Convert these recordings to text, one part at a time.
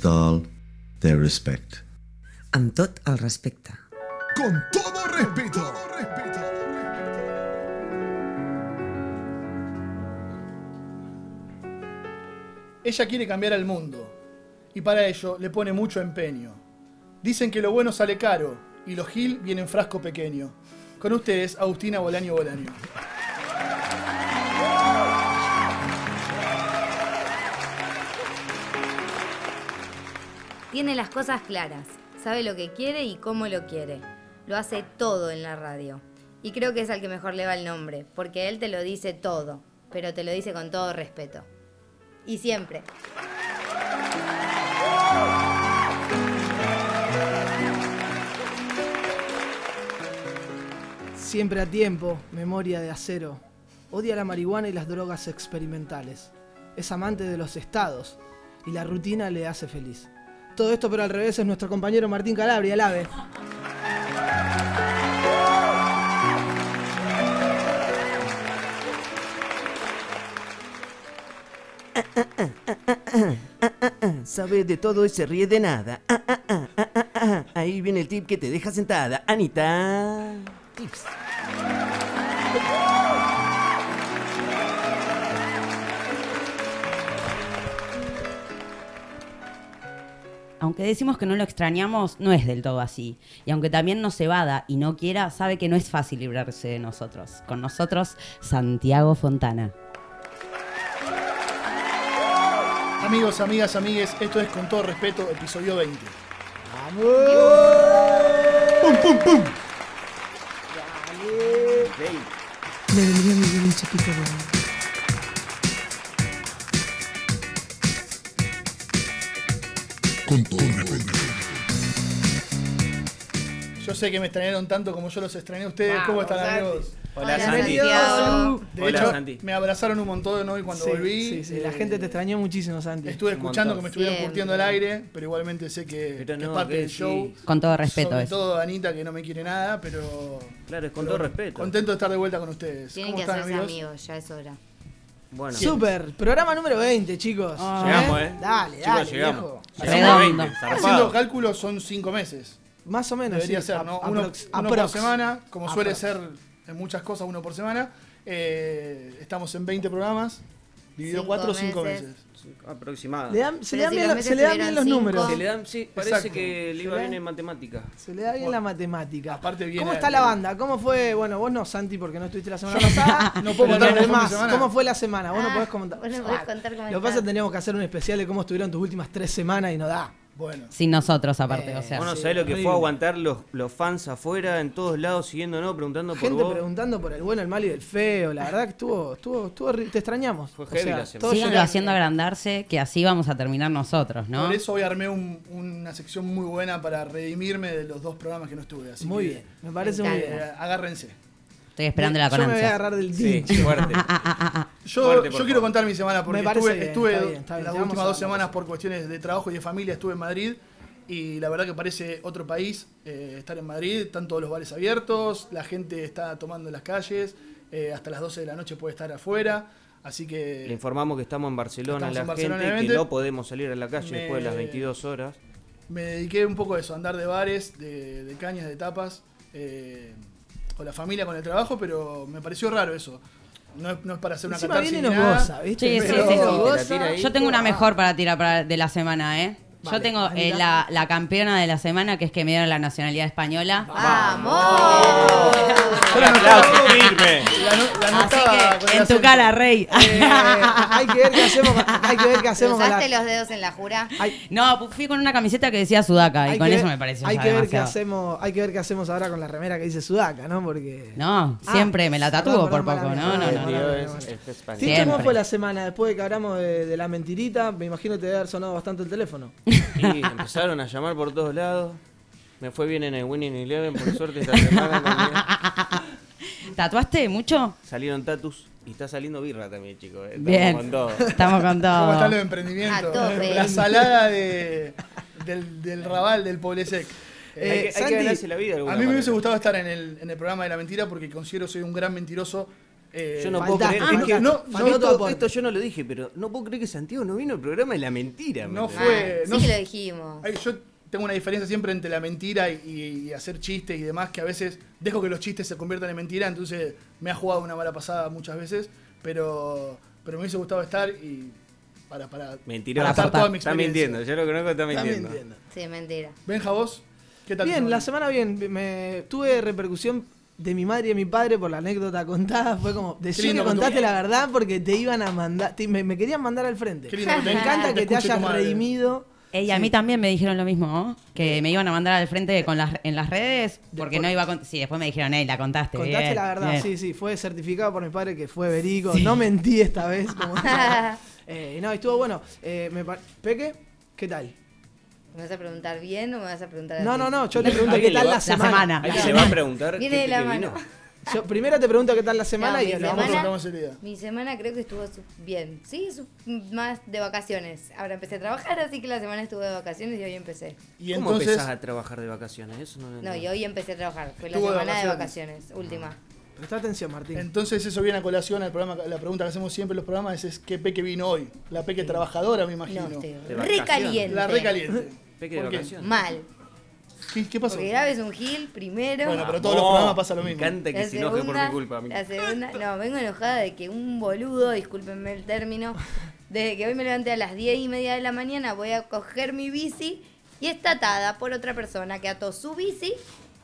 with all their respect. Amb tot el respecte. Con todo respeto. Ella quiere cambiar al mundo y para ello le pone mucho empeño. Dicen que lo bueno sale caro y los Gil vienen en frasco pequeño. Con ustedes, Agustina Bolaño Bolaño. Tiene las cosas claras, sabe lo que quiere y cómo lo quiere. Lo hace todo en la radio. Y creo que es al que mejor le va el nombre, porque él te lo dice todo, pero te lo dice con todo respeto. Y siempre. Siempre a tiempo, memoria de acero. Odia la marihuana y las drogas experimentales. Es amante de los estados y la rutina le hace feliz. Todo esto, pero al revés, es nuestro compañero Martín Calabria, el ave. Sabe de todo y se ríe de nada. Ah, ah, ah, ah, ah, ah. Ahí viene el tip que te deja sentada. Anita. Tips. Aunque decimos que no lo extrañamos, no es del todo así. Y aunque también nos evada y no quiera, sabe que no es fácil librarse de nosotros. Con nosotros, Santiago Fontana. Amigos, amigas, amigues, esto es con todo respeto, episodio 20. ¡Pum, pum, pum! Le respeto. Yo sé que me extrañaron tanto como yo los extrañé a ustedes. ¿Cómo están, amigos? Hola, Hola, Santi. Santiago. De Hola, hecho, Santi. me abrazaron un montón hoy cuando Sí, volví. sí, sí, la gente te extrañó muchísimo, Santi. Estuve Un escuchando montón. que me estuvieron Siempre. curtiendo al aire, pero igualmente sé que, Pero que no, es parte que del sí. show. Con todo respeto Sobre eso. todo Anita, que no me quiere nada, pero. Claro, es con pero todo respeto. Contento de estar de vuelta con ustedes. Tienen ¿Cómo que están, hacerse amigos? amigos, ya es hora. Bueno, Super, programa número 20, chicos. Llegamos, ¿eh? Dale, Chicos, dale, llegamos. viejo. Haciendo Redondo. 20, Haciendo zarpado. cálculos son cinco meses. Más o menos. Debería sí, ser, a- ¿no? Uno, aprox- uno por aprox. semana, como suele Aprox. ser en muchas cosas, uno por semana. Eh, estamos en 20 programas, dividido Cinco 4 o 5 meses. meses. Le dan- se le dan si bien, los lo- se meses le dan bien tuvieran los cinco- números. Se le dan, sí, parece Exacto. que le iba bien en matemática. Se le da bien Bueno. la matemática. Aparte viene- ¿Cómo está la banda? ¿Cómo fue? Bueno, vos no, Santi, porque no estuviste la semana pasada. No puedo Pero contar los cómo fue mi demás, semana. ¿Cómo fue la semana? Vos no Ah, podés comentar. vos no podés contar cómo Lo que pasa es que teníamos que hacer un especial de cómo estuvieron tus últimas tres semanas y no da. Bueno, Sin nosotros, aparte. Eh, o sea, Vos no sí, sabés lo que horrible. fue aguantar los, los fans afuera, en todos lados, siguiéndonos, preguntando por Gente vos. preguntando por el bueno, el malo y el feo. La verdad que estuvo, estuvo, estuvo, te extrañamos. Fue O heavy sea, la semana. todos síganlo llegan- haciendo agrandarse, que así vamos a terminar nosotros, ¿no? por eso hoy armé un- una sección muy buena para redimirme de los dos programas que no estuve. Así Muy que, bien, me parece Me muy bien. agárrense. Estoy esperando la Yo me voy a conancia. agarrar del Sí, fuerte. Yo, Fuerte, yo por quiero contar mi semana porque Me parece estuve, bien, estuve está bien, está bien, las te vamos últimas a dos semanas por cuestiones de trabajo y de familia, estuve en Madrid Y la verdad que parece otro país eh, estar en Madrid. Están todos los bares abiertos, la gente está tomando en las calles, eh, hasta las 12 de la noche puede estar afuera. Así que Le informamos que estamos en Barcelona, Estamos la en Barcelona, gente, que obviamente. no podemos salir a la calle Me- después de las 22 horas. me dediqué un poco a eso, a andar de bares, de, de cañas, de tapas, eh, con la familia, con el trabajo, pero me pareció raro eso. No es, no es para hacer una Encima catarsis viene y ni nos nada, goza, ¿viste? Sí, sí, sí, sí. Yo tengo una mejor para tirar para- de la semana, ¿eh? Yo Vale, tengo eh, la, la campeona de la semana, que es que me dieron la nacionalidad española. ¡Vamos! Yo la firme! la Así que en tu acento. cara, rey. Eh, hay que ver qué hacemos, hay que ver qué hacemos ¿Cruzaste la... los dedos en la jura? Hay, No, fui con una camiseta que decía Sudaca y hay con que eso me pareció Hay ya que ver qué hacemos, hay que ver qué hacemos ahora con la remera que dice Sudaca, ¿no? Porque No, Ah, siempre me la tatúo perdón, por poco, no, no, no. no. ¿cómo fue la semana? Después de que hablamos de, de la mentirita, me imagino te debe haber sonado bastante el teléfono. Y empezaron a llamar por todos lados. Me fue bien en el Winning Eleven, por suerte esta semana también. ¿Tatuaste mucho? Salieron tatus y está saliendo birra también, chicos. eh. Estamos Bien. con todo. Estamos con ¿Cómo están los todo. emprendimientos? La salada de, del, del Raval, del Poblesec. Eh, hay, que, hay que Santi, ganarse la vida. de a mí me hubiese gustado estar en el, en el programa de la mentira porque considero que soy un gran mentiroso. Eh, Yo no puedo creer. es que no, esto, yo no lo dije, pero no puedo creer que Santiago no vino al programa de la mentira. ¿me No fue- Sí no- que lo dijimos. Ay, yo tengo una diferencia siempre entre la mentira y, y hacer chistes y demás, que a veces dejo que los chistes se conviertan en mentira, entonces me ha jugado una mala pasada muchas veces, pero, pero me hubiese gustado estar y para, para, Mentiroso. para toda mi Está mintiendo. Yo lo conozco, está Está mintiendo. mintiendo. Sí, mentira. Benja, vos, ¿qué tal? Bien, la semana? semana bien. Me, tuve repercusión de mi madre y de mi padre por la anécdota contada. Fue como, lindo que contaste la verdad porque te iban a mandar, te- me, me querían mandar al frente. Me encanta que te hayas redimido. Ey, a mí también me dijeron lo mismo, ¿no? que me iban a mandar al frente con las, en las redes porque Después- no iba a cont- Sí, después me dijeron, ey, la contaste. Contaste bien, la verdad, bien". sí, sí. Fue certificado por mi padre que fue verico. No mentí esta vez. Como eh, no, estuvo bueno. Eh, me Peque, ¿qué tal? ¿Me vas a preguntar bien o me vas a preguntar No, no, no. Yo te pregunto ¿Alguien qué tal la semana. ¿Alguien le va a preguntar Viene qué de la mano. Yo primero te pregunto qué tal la semana No, y mi lo Vamos, semana- enseguida. Mi semana creo que estuvo bien. Sí, más de vacaciones. Ahora empecé a trabajar, así que la semana estuve de vacaciones y hoy empecé. Y ¿Cómo entonces, empezás a trabajar de vacaciones? Eso no y hoy empecé a trabajar. Fue la semana de vacaciones. vacaciones, última. Presta atención, Martín. entonces eso viene a colación al programa, la pregunta que hacemos siempre en los programas es, es ¿qué Peque vino hoy? La Peque trabajadora, me imagino. No, estoy De recaliente. La recaliente. Peque de vacaciones. Mal. ¿Qué, qué pasó? Porque grabes un gil primero. Bueno, pero todos los programas pasa lo Me mismo. encanta que La se enoje por segunda, mi culpa a mí. la segunda, no, vengo enojada de que un boludo, discúlpenme el término, desde que hoy me levanté a las 10 y media de la mañana voy a coger mi bici y está atada por otra persona que ató su bici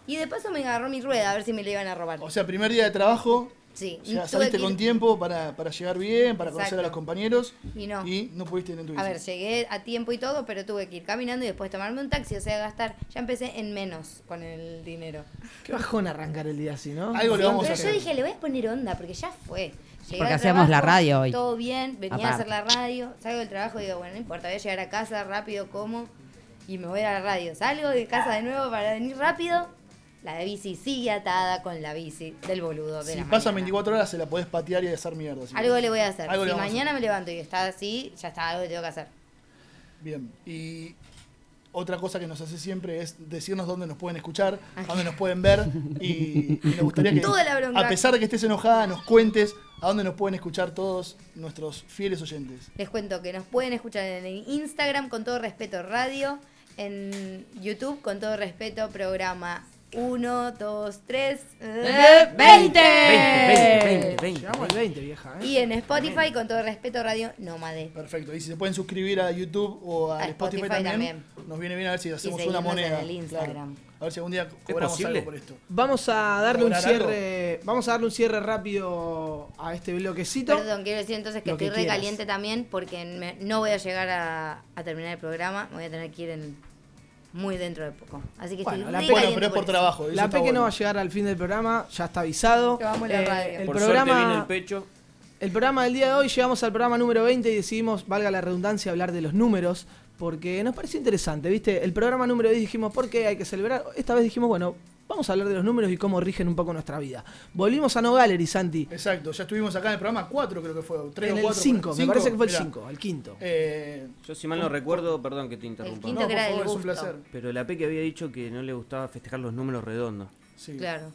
y de paso me agarró mi rueda a ver si me la iban a robar. O sea, primer día de trabajo, sí, ya tuve saliste con tiempo para, para llegar bien, para conocer a los compañeros Y no. y no pudiste ir en tu bici. A ver, llegué a tiempo y todo, pero tuve que ir caminando y después tomarme un taxi, o sea, gastar. Ya empecé en menos con el dinero. Qué bajón arrancar el día así, ¿no? Algo le Sí, vamos a pero hacer. yo dije, le voy a poner onda, porque ya fue. Llegué Porque hacíamos la radio hoy. Todo bien, venía a hacer la radio, salgo del trabajo y digo, bueno, no importa, voy a llegar a casa rápido, como, y me voy a la radio. Salgo de casa de nuevo para venir rápido, la de bici sigue atada con la bici del boludo de Si pasan mañana. 24 horas se la podés patear y hacer mierda. si Algo querés. le voy a hacer. Algo si mañana me levanto y está así, ya está, algo que tengo que hacer. Bien. Y otra cosa que nos hace siempre es decirnos dónde nos pueden escuchar, dónde nos pueden ver. Y, y nos gustaría que, Toda la bronca. a pesar de que estés enojada, nos cuentes a dónde nos pueden escuchar todos nuestros fieles oyentes. Les cuento que nos pueden escuchar en Instagram con todo respeto radio, en YouTube con todo respeto programa 1, 2, 3, ¡Eh, 20! 20, 20, 20. Llegamos al 20, vieja, ¿eh? Y en Spotify con todo respeto radio Nómade. Perfecto. Y si se pueden suscribir a YouTube o a A Spotify, Spotify también, también. nos viene bien a ver si hacemos una seguirnos moneda. en el Instagram. Claro. A ver si algún día cobramos posible? algo por esto. Vamos a darle un ¿Cobrar algo? cierre. Vamos a darle un cierre rápido a este bloquecito. Perdón, quiero decir entonces que Lo que estoy quieras. recaliente también porque me- no voy a llegar a, a terminar el programa. Me voy a tener que ir en, muy dentro de poco. Así que Bueno, estoy la Bueno, caliente pero es por trabajo. La está Peque no va a llegar al fin del programa, ya está avisado. Amo en la radio. el Por suerte viene el programa, pecho. el programa del día de hoy llegamos al programa número 20 y decidimos, valga la redundancia, hablar de los números, porque nos pareció interesante, ¿viste? El programa número 10 dijimos, ¿por qué hay que celebrar? Esta vez dijimos, bueno, vamos a hablar de los números y cómo rigen un poco nuestra vida. Volvimos a No Gallery, Santi. Exacto, ya estuvimos acá en el programa 4, creo que fue. 3 En o el 4. 5, me parece que fue el 5, el quinto. Eh, Yo si mal no recuerdo, perdón que te interrumpa. quinto no, que por era favor, del es un gusto. placer. Pero la Peque había dicho que no le gustaba festejar los números redondos. Sí. Claro.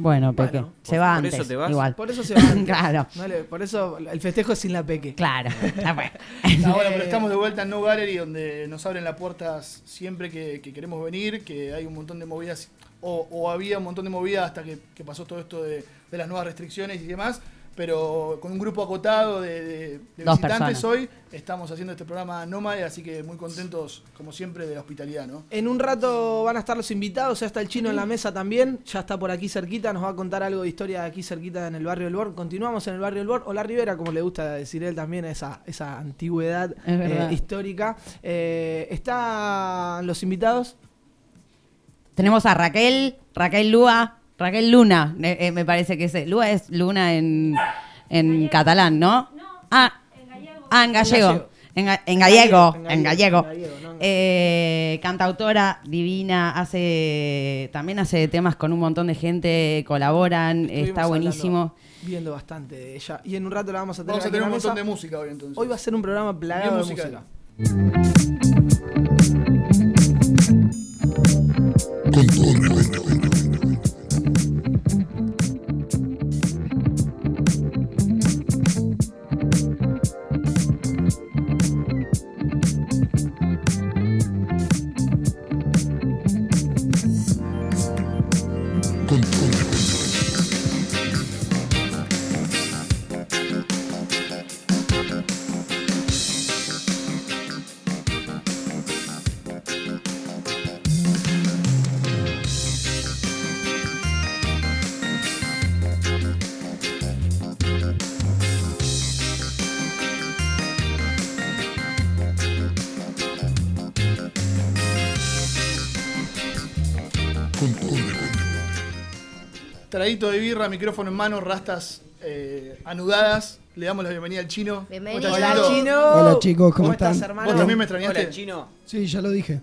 Bueno, Peque, Bueno, se va por antes. eso te vas. Igual. Por eso se va. antes. Claro. Por eso el festejo es sin la peque. Claro. está bueno. Bueno, pero estamos de vuelta en No Gallery, donde nos abren las puertas siempre que, que queremos venir, que hay un montón de movidas, o, o había un montón de movidas hasta que, que pasó todo esto de, de las nuevas restricciones y demás, pero con un grupo acotado de, de- de Dos visitantes personas. hoy, estamos haciendo este programa Nómade, así que muy contentos, como siempre, de la hospitalidad, ¿no? En un rato van a estar los invitados, ya está el chino en la mesa también, ya está por aquí cerquita, nos va a contar algo de historia de aquí cerquita en el barrio del Bor. Continuamos en el barrio del Bor, o la Ribera, como le gusta decir él también, esa, esa antigüedad Es eh, histórica. Eh, ¿Están los invitados? Tenemos a Raquel, Raquel Lua, Raquel Luna, eh, eh, me parece que es. Lua es Luna en, en catalán, ¿no? Ah, ah, en gallego. En, ga- en gallego, en gallego. en gallego, no Eh, cantautora divina, hace también hace temas con un montón de gente, colaboran, Estuvimos está hablando, buenísimo. Viendo bastante de ella. Y en un rato la vamos a tener Vamos a tener un montón mesa. de música hoy entonces. Hoy va a ser un programa plagado de música. Con todo respeto. Traguito de birra, micrófono en mano, rastas eh, anudadas. Le damos la bienvenida al chino. Bienvenido. ¿Cómo estás, Hola, chino. Hola, chicos, ¿cómo estás, están? hermano? ¿Vos también me extrañaste? Hola, chino. Sí, ya lo dije.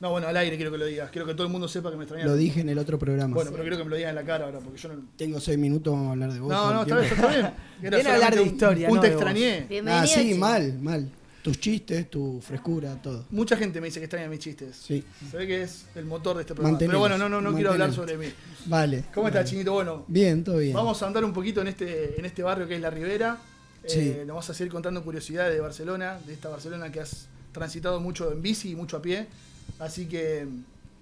No, bueno, al aire quiero que lo digas. Quiero que todo el mundo sepa que me extrañaste. Lo dije en el otro programa. Bueno, pero quiero que me lo digas en la cara ahora, porque yo no... Tengo seis minutos, vamos a hablar de vos. No, no, está bien, está bien. Era Viene a hablar de un- historia, Un no te de vos. extrañé. Bienvenido. Ah, sí, chino. mal, mal. Tus chistes, tu frescura, todo. Mucha gente me dice que extraña mis chistes. Sí. Se ve que es el motor de este programa. Pero bueno, no, no, no quiero hablar sobre mí. Vale. ¿Cómo Vale. estás, Chinito? Bueno, Bien, todo bien. vamos a andar un poquito en este, en este barrio que es La Ribera. Sí. Eh, nos vas a seguir contando curiosidades de Barcelona, de esta Barcelona que has transitado mucho en bici y mucho a pie. Así que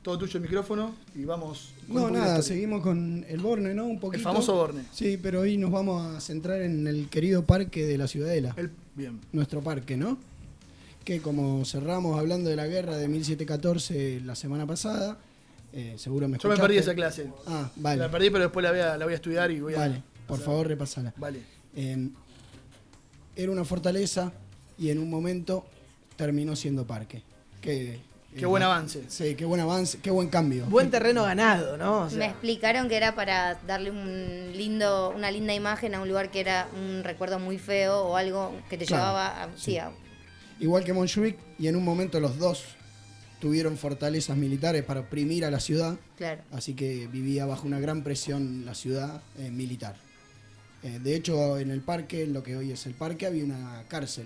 todo tuyo el micrófono y vamos. No, nada, seguimos con el Borne, ¿no? Un poquito. El famoso Borne. Sí, pero hoy nos vamos a centrar en el querido parque de la Ciudadela. El- bien. Nuestro parque, ¿no? Que como cerramos hablando de la guerra de 1714 la semana pasada, eh, seguro me Yo me perdí esa clase. Ah, vale. La perdí, pero después la voy a, la voy a estudiar y voy a. Vale, por favor, repasala. Vale. Eh, era una fortaleza y en un momento terminó siendo parque. Qué, Qué buen avance. Sí, qué buen avance, qué buen cambio. Buen terreno ganado, ¿no? O sea, Me explicaron que era para darle un lindo, una linda imagen a un lugar que era un recuerdo muy feo o algo que te Claro, llevaba a, sí, a- Igual que Montjuic, y en un momento los dos tuvieron fortalezas militares para oprimir a la ciudad, claro. así que vivía bajo una gran presión la ciudad eh, militar. Eh, de hecho, en el parque, en lo que hoy es el parque, había una cárcel.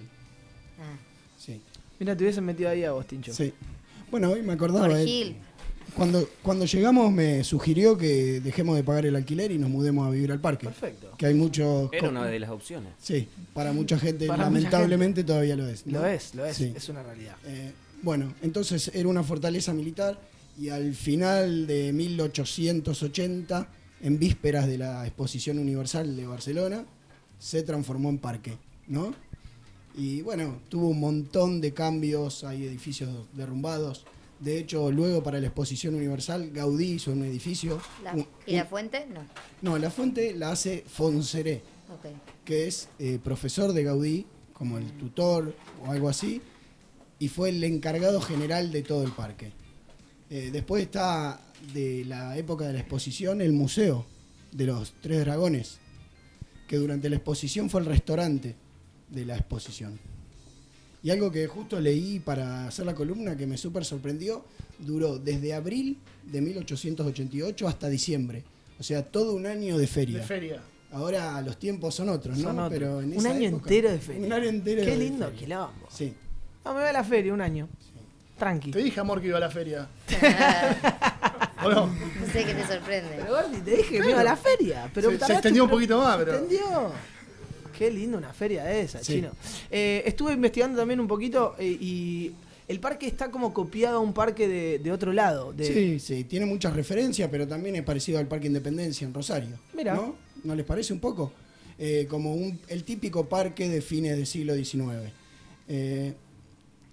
Ah. Sí. Mira, te hubiesen metido ahí a vos, Tincho. sí. Bueno, hoy me acordaba. Por eh, Gil. Cuando, cuando llegamos me sugirió que dejemos de pagar el alquiler y nos mudemos a vivir al parque. Perfecto. Que hay mucho... Era una de las opciones. Sí, para mucha gente Para mucha lamentablemente todavía lo es. ¿no? Lo es, lo es. Sí. Es una realidad. Eh, bueno, entonces era una fortaleza militar y al final de 1880, en vísperas de la Exposición Universal de Barcelona, se transformó en parque, ¿no? Y bueno, tuvo un montón de cambios, hay edificios derrumbados. De hecho, luego para la Exposición Universal, Gaudí hizo un edificio. La- un- ¿Y la un- fuente? No. no, la fuente la hace Fonseré que es eh, profesor de Gaudí, como el tutor o algo así, y fue el encargado general de todo el parque. Eh, después está de la época de la exposición el Museo de los Tres Dragones, que durante la exposición fue el restaurante de la exposición. Y algo que justo leí para hacer la columna que me súper sorprendió, duró desde abril de 1888 hasta diciembre. O sea, todo un año de feria. De feria. Ahora los tiempos son otros, ¿no? Son otros. Pero en un esa año época- entero de feria. Un año entero Qué de lindo feria. quilombo. Sí. No, me voy a la feria un año. Tranqui. Te dije, amor, que iba a la feria. ¿O no? No sé qué te sorprende. Pero Gordi, te dije que me iba a la feria. Pero Se- se extendió un poquito más, se pero- extendió. Qué linda una feria esa, Sí. chino. Eh, estuve investigando también un poquito eh, y el parque está como copiado a un parque de, de otro lado. De, Sí, sí, tiene muchas referencias, pero también es parecido al Parque Independencia en Rosario. Mirá. ¿No? ¿No les parece un poco? Eh, como un- el típico parque de fines del siglo XIX. Eh,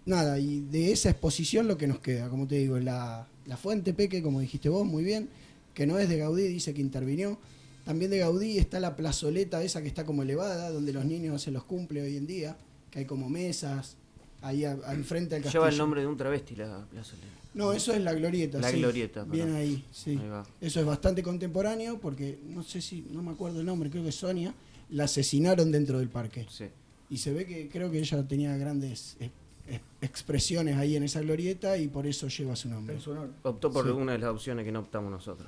nada, y de esa exposición lo que nos queda, como te digo, la, la fuente Peque, como dijiste vos, muy bien, que no es de Gaudí, dice que intervinió. También de Gaudí está la plazoleta esa que está como elevada, donde los niños se los cumple hoy en día, que hay como mesas, ahí a- a- enfrente al castillo. Lleva el nombre de un travesti la plazoleta. No, eso es la glorieta. La sí. glorieta, Bien ahí, sí. Ahí va. Eso es bastante contemporáneo porque no sé si, no me acuerdo el nombre, creo que es Sonia, la asesinaron dentro del parque. Sí. Y se ve que creo que ella tenía grandes eh, eh, expresiones ahí en esa glorieta y por eso lleva su nombre. Optó por Sí. una de las opciones que no optamos nosotros.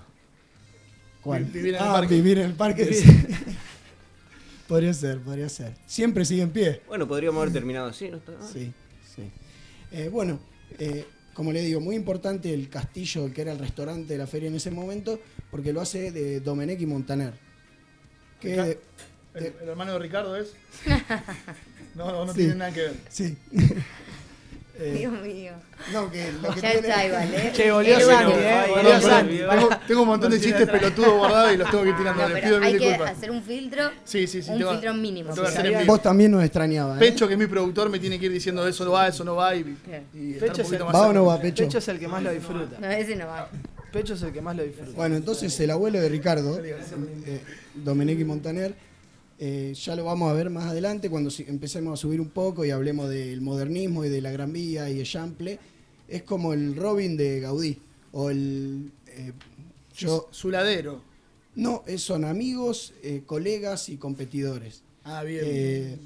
Vivir en el ah, parque. vivir en el parque. sí. podría ser, podría ser. Siempre sigue en pie. Bueno, podríamos haber terminado así, ¿no está? Sí, sí. Eh, bueno, eh, como le digo, muy importante el castillo, que era el restaurante de la feria en ese momento, porque lo hace de Domenech y Montaner. Que de- ¿El, el hermano de Ricardo es? No, no, no Sí. tiene nada que ver. sí. Eh, Dios mío. no, que lo que Ya tiene- está igual, ¿eh? Che, volvió Santi, eh. Volvió Santi. Tengo, tengo un montón de chistes pelotudos guardados y los tengo que ir tirando. No, Les pero pido hay mil que disculpas. hacer un filtro. Sí, sí, sí. un tengo- filtro mínimo. tengo que hacer en Sabía- vivo. Vos también nos extrañaba. ¿eh? Pecho, que es mi productor, me tiene que ir diciendo eso no va, eso no va y, y estar Pecho un es poquito el- más ¿Va o no va, Pecho? Pecho es el que más lo disfruta. No, ese no va. Pecho es el que más lo disfruta. Bueno, entonces el abuelo de Ricardo, eh, Domenech y Montaner, eh, ya lo vamos a ver más adelante cuando empecemos a subir un poco y hablemos del modernismo y de la Gran Vía y de Chample. Es como el Robin de Gaudí. O el. eh, yo, Su ladero. no, eh, son amigos, eh, colegas y competidores. Ah, bien. Eh,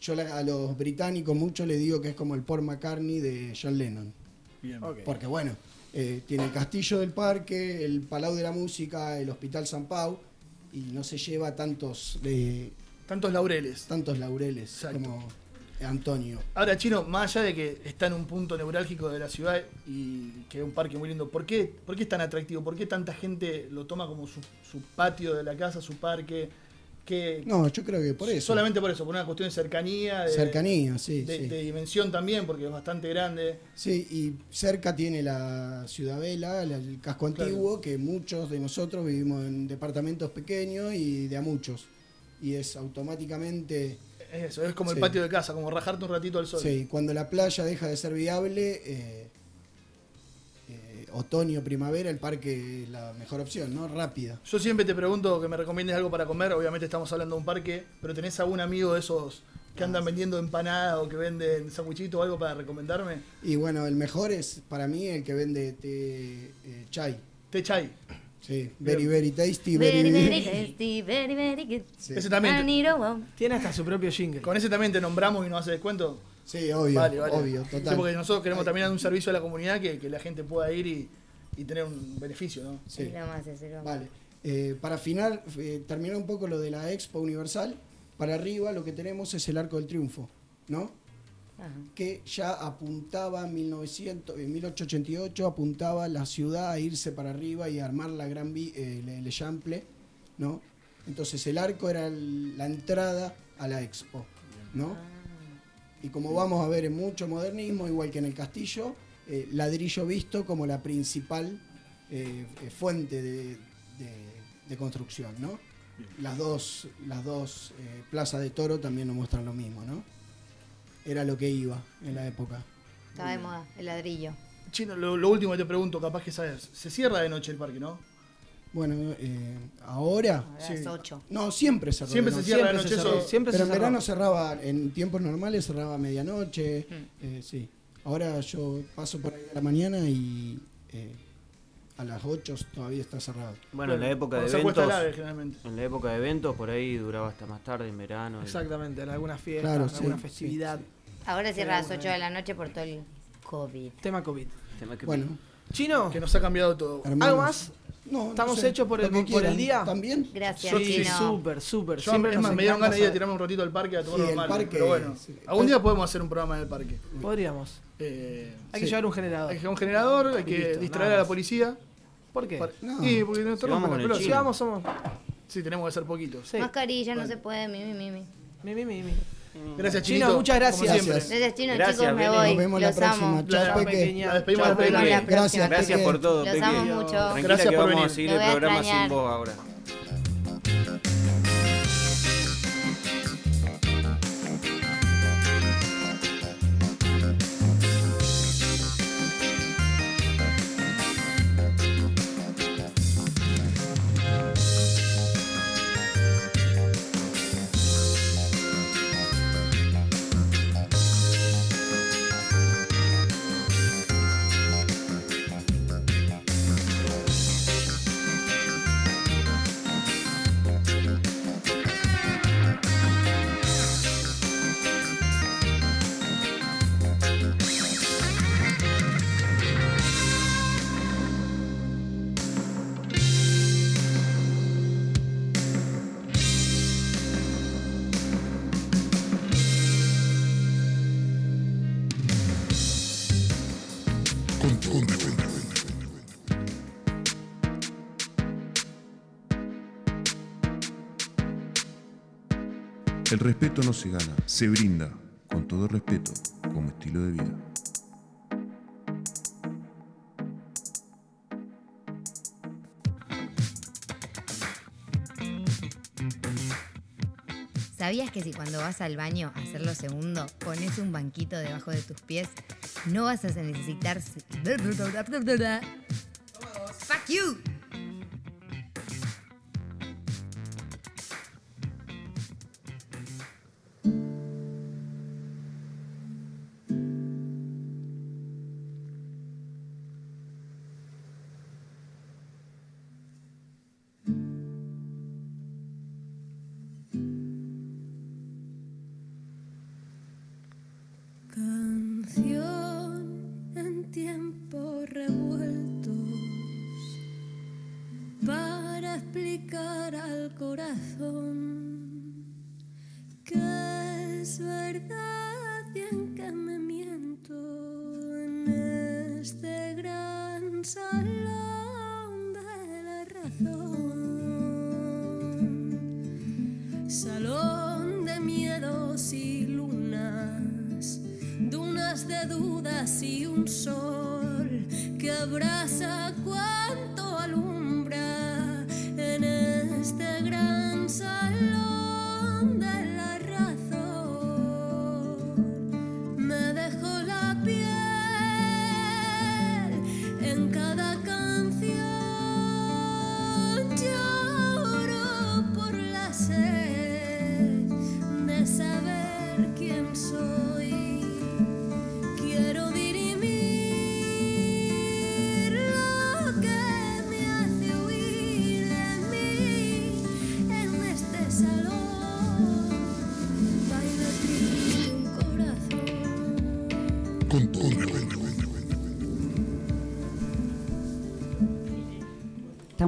yo a los británicos mucho le digo que es como el Paul McCartney de John Lennon. bien. Porque bueno, eh, tiene el castillo del parque, el Palau de la Música, el Hospital San Pau, y no se lleva tantos, eh, Tantos laureles. tantos laureles Exacto. como Antonio. Ahora, Chino, más allá de que está en un punto neurálgico de la ciudad y que es un parque muy lindo, ¿por qué, por qué es tan atractivo? ¿Por qué tanta gente lo toma como su, su patio de la casa, su parque? ¿Qué- No, yo creo que por eso. Solamente por eso, por una cuestión de cercanía, de, Cercanía, sí, de, sí. de dimensión también, porque es bastante grande. Sí, y cerca tiene la Ciudadela, la- el casco Claro. antiguo, que muchos de nosotros vivimos en departamentos pequeños y de a muchos. Y es automáticamente, Es eso, es como el patio de casa, como rajarte un ratito al sol. sí, cuando la playa deja de ser viable, eh, otoño, primavera, el parque es la mejor opción, ¿no? Rápida. Yo siempre te pregunto que me recomiendes algo para comer, obviamente estamos hablando de un parque, pero ¿tenés algún amigo de esos que andan vendiendo empanadas o que venden sandwichitos o algo para recomendarme? Y bueno, el mejor es para mí el que vende té, eh, chai. Té chai. Sí, very, very tasty, Very, very, very tasty, very, very good. Sí. Ese también. Tiene hasta su propio jingle. ¿Con ese también te nombramos y nos hace descuento? Sí, obvio, vale, vale. obvio, Sí, total. porque nosotros queremos también dar un servicio a la comunidad que, que la gente pueda ir y, y tener un beneficio, ¿no? Sí. Es lo más, es lo más. Vale. Eh, para final, eh, terminar un poco lo de la Expo Universal, para arriba lo que tenemos es el Arco del Triunfo, ¿no? Ajá. Que ya apuntaba en 1900, en 1888, apuntaba la ciudad a irse para arriba y a armar la Gran eh, Le, Le Chample, ¿no? Entonces el arco era el- la entrada a la Expo, ¿no? Y como vamos a ver en mucho modernismo, igual que en el castillo, eh, ladrillo visto como la principal eh, eh, fuente de, de- de construcción, ¿no? Las dos, las dos eh, plazas de toro también nos muestran lo mismo, ¿no? Era lo que iba en la época. Estaba de moda, el ladrillo. Chino, lo, lo último que te pregunto, capaz que sabes, se cierra de noche el parque, ¿no? Bueno, eh, ahora... Ahora Sí. es 8. No, siempre cerró. Siempre se cierra Siempre noche, eso. siempre Pero se en cerró. verano cerraba, en tiempos normales cerraba a medianoche, Mm. eh, sí. Ahora yo paso por ahí a la mañana y eh, a las 8 todavía está cerrado. Bueno, en la época de eventos. ave, generalmente. En la época de eventos, por ahí duraba hasta más tarde, en verano. y- Exactamente, en alguna fiesta, Claro, en sí, alguna festividad. sí. Ahora cierra a las 8 de la noche por todo el COVID. Tema COVID. Tema que- Bueno, Chino, Que nos ha cambiado todo. hermanos. ¿algo más? No, no ¿Estamos sé, hechos por el- por quieran. el día? ¿También? Gracias, Yo- Sí, súper, súper. Yo, Siempre es más, me dieron ganas de ir a tirarme un ratito al parque a tomar Sí, el normal. parque, pero bueno, sí. algún día podemos hacer un programa en el parque. Podríamos. Eh, Hay que sí. llevar un generador. Hay que llevar un generador, hay que Listo, distraer a la policía. ¿Por qué? Para- No. Sí, porque nos Si vamos. Si vamos, somos. Sí, tenemos que ser poquitos. Sí. Mascarilla, no se puede, mimi, mimi. Mi, mi, mi, mi. Gracias, Chino, Chinito. muchas gracias. Gracias. Gracias, Chino, Gracias, chicos, me voy. Nos vemos la Los próxima. amo. Chao, La- Peque. despedimos de Peque. Nos la Gracias, próxima. Gracias por todo, Los Peque. amo mucho. Tranquila Gracias que por vamos venir. a seguir el programa extrañar. sin vos ahora. El respeto no se gana, se brinda, con todo respeto, como estilo de vida. ¿Sabías que si cuando vas al baño a hacer lo segundo, pones un banquito debajo de tus pies, no vas a necesitar... ¡Fuck you!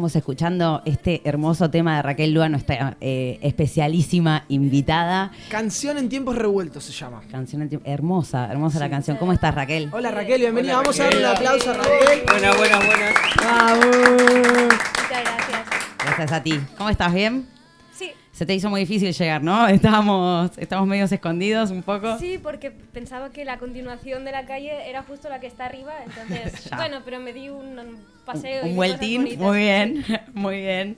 Estamos escuchando este hermoso tema de Raquel Lua, nuestra eh, especialísima invitada. Canción en tiempos revueltos se llama. Canción en tiempo- hermosa, hermosa la canción. ¿Cómo estás, Raquel? Hola Raquel, bienvenida. Hola, Vamos a darle un aplauso a Raquel. Buenas, buenas, buenas. Muchas gracias. Gracias a ti. ¿Cómo estás? ¿Bien? Se te hizo muy difícil llegar, ¿no? Estábamos, estábamos medio escondidos un poco. sí, porque pensaba que la continuación de la calle era justo la que está arriba, entonces, bueno, pero me di un un paseo. un y vi vueltín, muy bien, muy bien.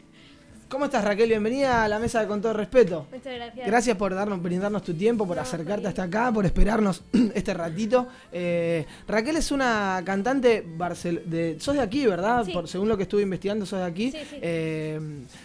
¿Cómo estás Raquel? Bienvenida a la mesa Con todo respeto. Muchas gracias. Gracias por darnos, brindarnos tu tiempo, por No, acercarte hasta acá, por esperarnos este ratito. Eh, Raquel es una cantante barcel de, sos de aquí, ¿verdad? Sí. Por, según lo que estuve investigando, sos de aquí. Sí, sí. Eh,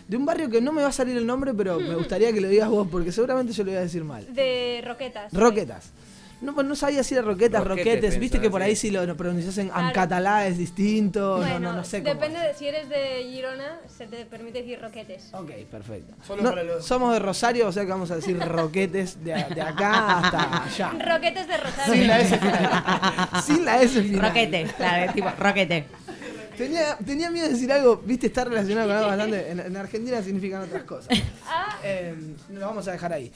de un barrio que no me va a salir el nombre, pero me gustaría que lo digas vos, porque seguramente yo lo voy a decir mal. De Roquetas. Roquetas. No, pues no sabía si era roquetas, Roquete roquetes. Viste que por ahí sí. si lo, lo pronuncias en, en Claro. catalá es distinto. no, Bueno, no, no sé cómo. depende de si eres de Girona, se te permite decir roquetes. Ok, perfecto. Solo No, para los- Somos de Rosario, o sea que vamos a decir roquetes de, de acá hasta allá. Roquetes de Rosario. Sin la S final. Sin la S final. Roquete, claro, tipo, roquete. Tenía, tenía miedo de decir algo, viste, está relacionado con algo bastante. En, en Argentina significan otras cosas. Ah, Eh, lo vamos a dejar ahí.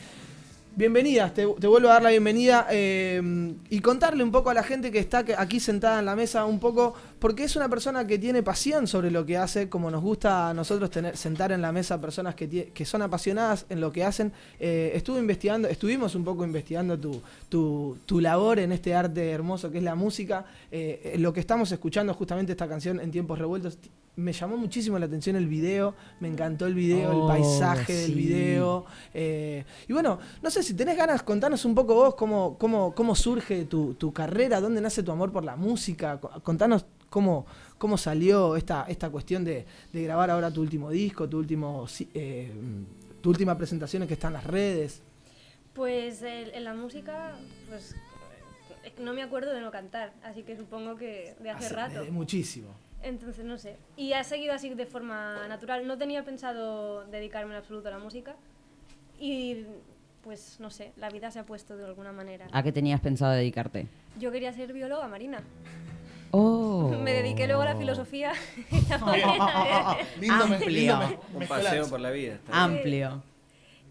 Bienvenidas, te, vuelvo a dar la bienvenida eh, y contarle un poco a la gente que está aquí sentada en la mesa un poco, porque es una persona que tiene pasión sobre lo que hace, como nos gusta a nosotros tener, sentar en la mesa personas que, son apasionadas en lo que hacen. Eh, estuve investigando, estuvimos un poco investigando tu, tu, tu labor en este arte hermoso que es la música. Eh, lo que estamos escuchando justamente esta canción en tiempos revueltos. Me llamó muchísimo la atención el video, me encantó el video, Oh, el paisaje del video. Eh, y bueno, no sé si tenés ganas, contanos un poco vos cómo, cómo, cómo surge tu, tu carrera, dónde nace tu amor por la música. Co- Contanos cómo, cómo salió esta, esta cuestión de, de grabar ahora tu último disco, tu, último, eh, tu última presentación que está en las redes. pues el- en la música, pues eh, no me acuerdo de no cantar, así que supongo que de hace, rato. eh, muchísimo. Entonces no sé. Y ha seguido así de forma natural. No tenía pensado dedicarme en absoluto a la música. Y pues no sé, la vida se ha puesto de alguna manera. ¿A qué tenías pensado dedicarte? Yo quería ser bióloga marina. Oh. Me dediqué luego a la filosofía. Lindo, Amplio. Un paseo por la vida. Amplio.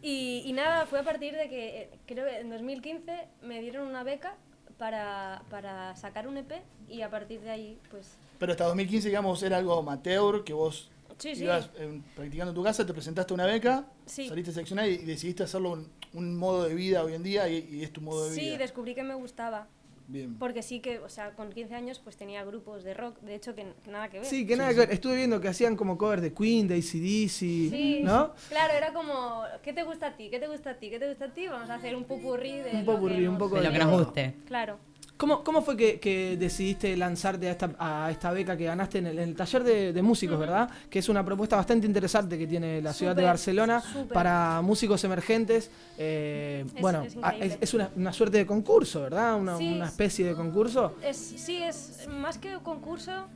y, y nada, fue a partir de que creo que en 2015 me dieron una beca para, para sacar un EP y a partir de ahí pues Pero hasta 2015, digamos, era algo amateur, que vos Sí, sí. ibas eh, practicando en tu casa, te presentaste una beca, Sí. saliste seleccionada y, y decidiste hacerlo un, un modo de vida hoy en día y, y es tu modo de sí, vida. descubrí que me gustaba. Bien. Porque sí que, o sea, con 15 años pues tenía grupos de rock, de hecho que, que nada que ver. Sí, que nada, que ver. estuve viendo que hacían como cover de Queen, de ACDC, Sí, ¿no? Claro, era como, ¿qué te gusta a ti? ¿Qué te gusta a ti? ¿Qué te gusta a ti? Vamos a hacer un popurrí de Un lo popurrí, que un nos- poco De lo que nos guste. Claro. ¿Cómo, cómo fue que, que decidiste lanzarte a esta, a esta beca que ganaste en el, en el taller de, de músicos, verdad? Que es una propuesta bastante interesante que tiene la ciudad de Súper, Barcelona súper. para músicos emergentes. Eh, Es- bueno, es a- increíble. es, es una, una suerte de concurso, ¿verdad? Una, Sí. una especie de concurso. Sí, es más que un concurso,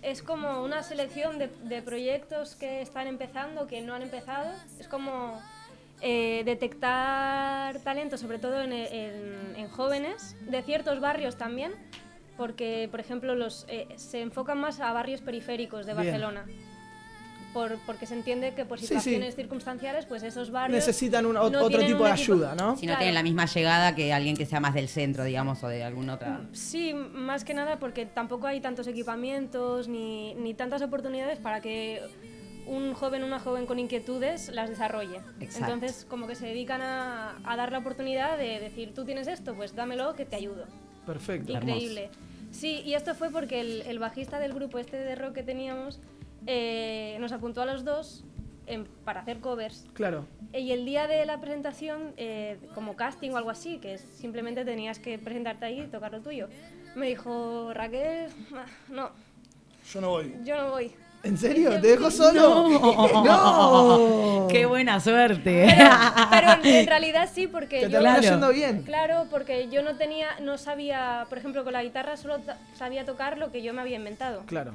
es como una selección de, de proyectos que están empezando, que no han empezado. Es como eh, detectar talento, sobre todo en, en- en jóvenes, de ciertos barrios también, porque, por ejemplo, los, eh, se enfocan más a barrios periféricos de Bien. Barcelona. Por, porque se entiende que por Sí, sí. situaciones circunstanciales, pues esos barrios Necesitan un- no otro tipo de ayuda, ¿no? Si no Claro. tienen la misma llegada que alguien que sea más del centro, digamos, o de alguna otra. Sí, más que nada porque tampoco hay tantos equipamientos ni, ni tantas oportunidades para que un joven o una joven con inquietudes las desarrolle. Exacto. Entonces, como que se dedican a, a dar la oportunidad de decir, tú tienes esto, pues dámelo que te ayudo. Perfecto. Increíble. Sí, y esto fue porque el, el bajista del grupo este de rock que teníamos eh, nos apuntó a los dos en- para hacer covers. Claro. Y el día de la presentación, eh, como casting o algo así, que simplemente tenías que presentarte ahí y tocar lo tuyo, me dijo Raquel, "Ah, no, Yo no voy. yo no voy. ¿En serio? ¿Te dejó solo? No. ¡No! ¡Qué buena suerte! Pero, pero en, realidad sí, porque Te yo... Claro. yendo bien. Claro, porque yo no tenía, no sabía, por ejemplo, con la guitarra solo sabía tocar lo que yo me había inventado. Claro.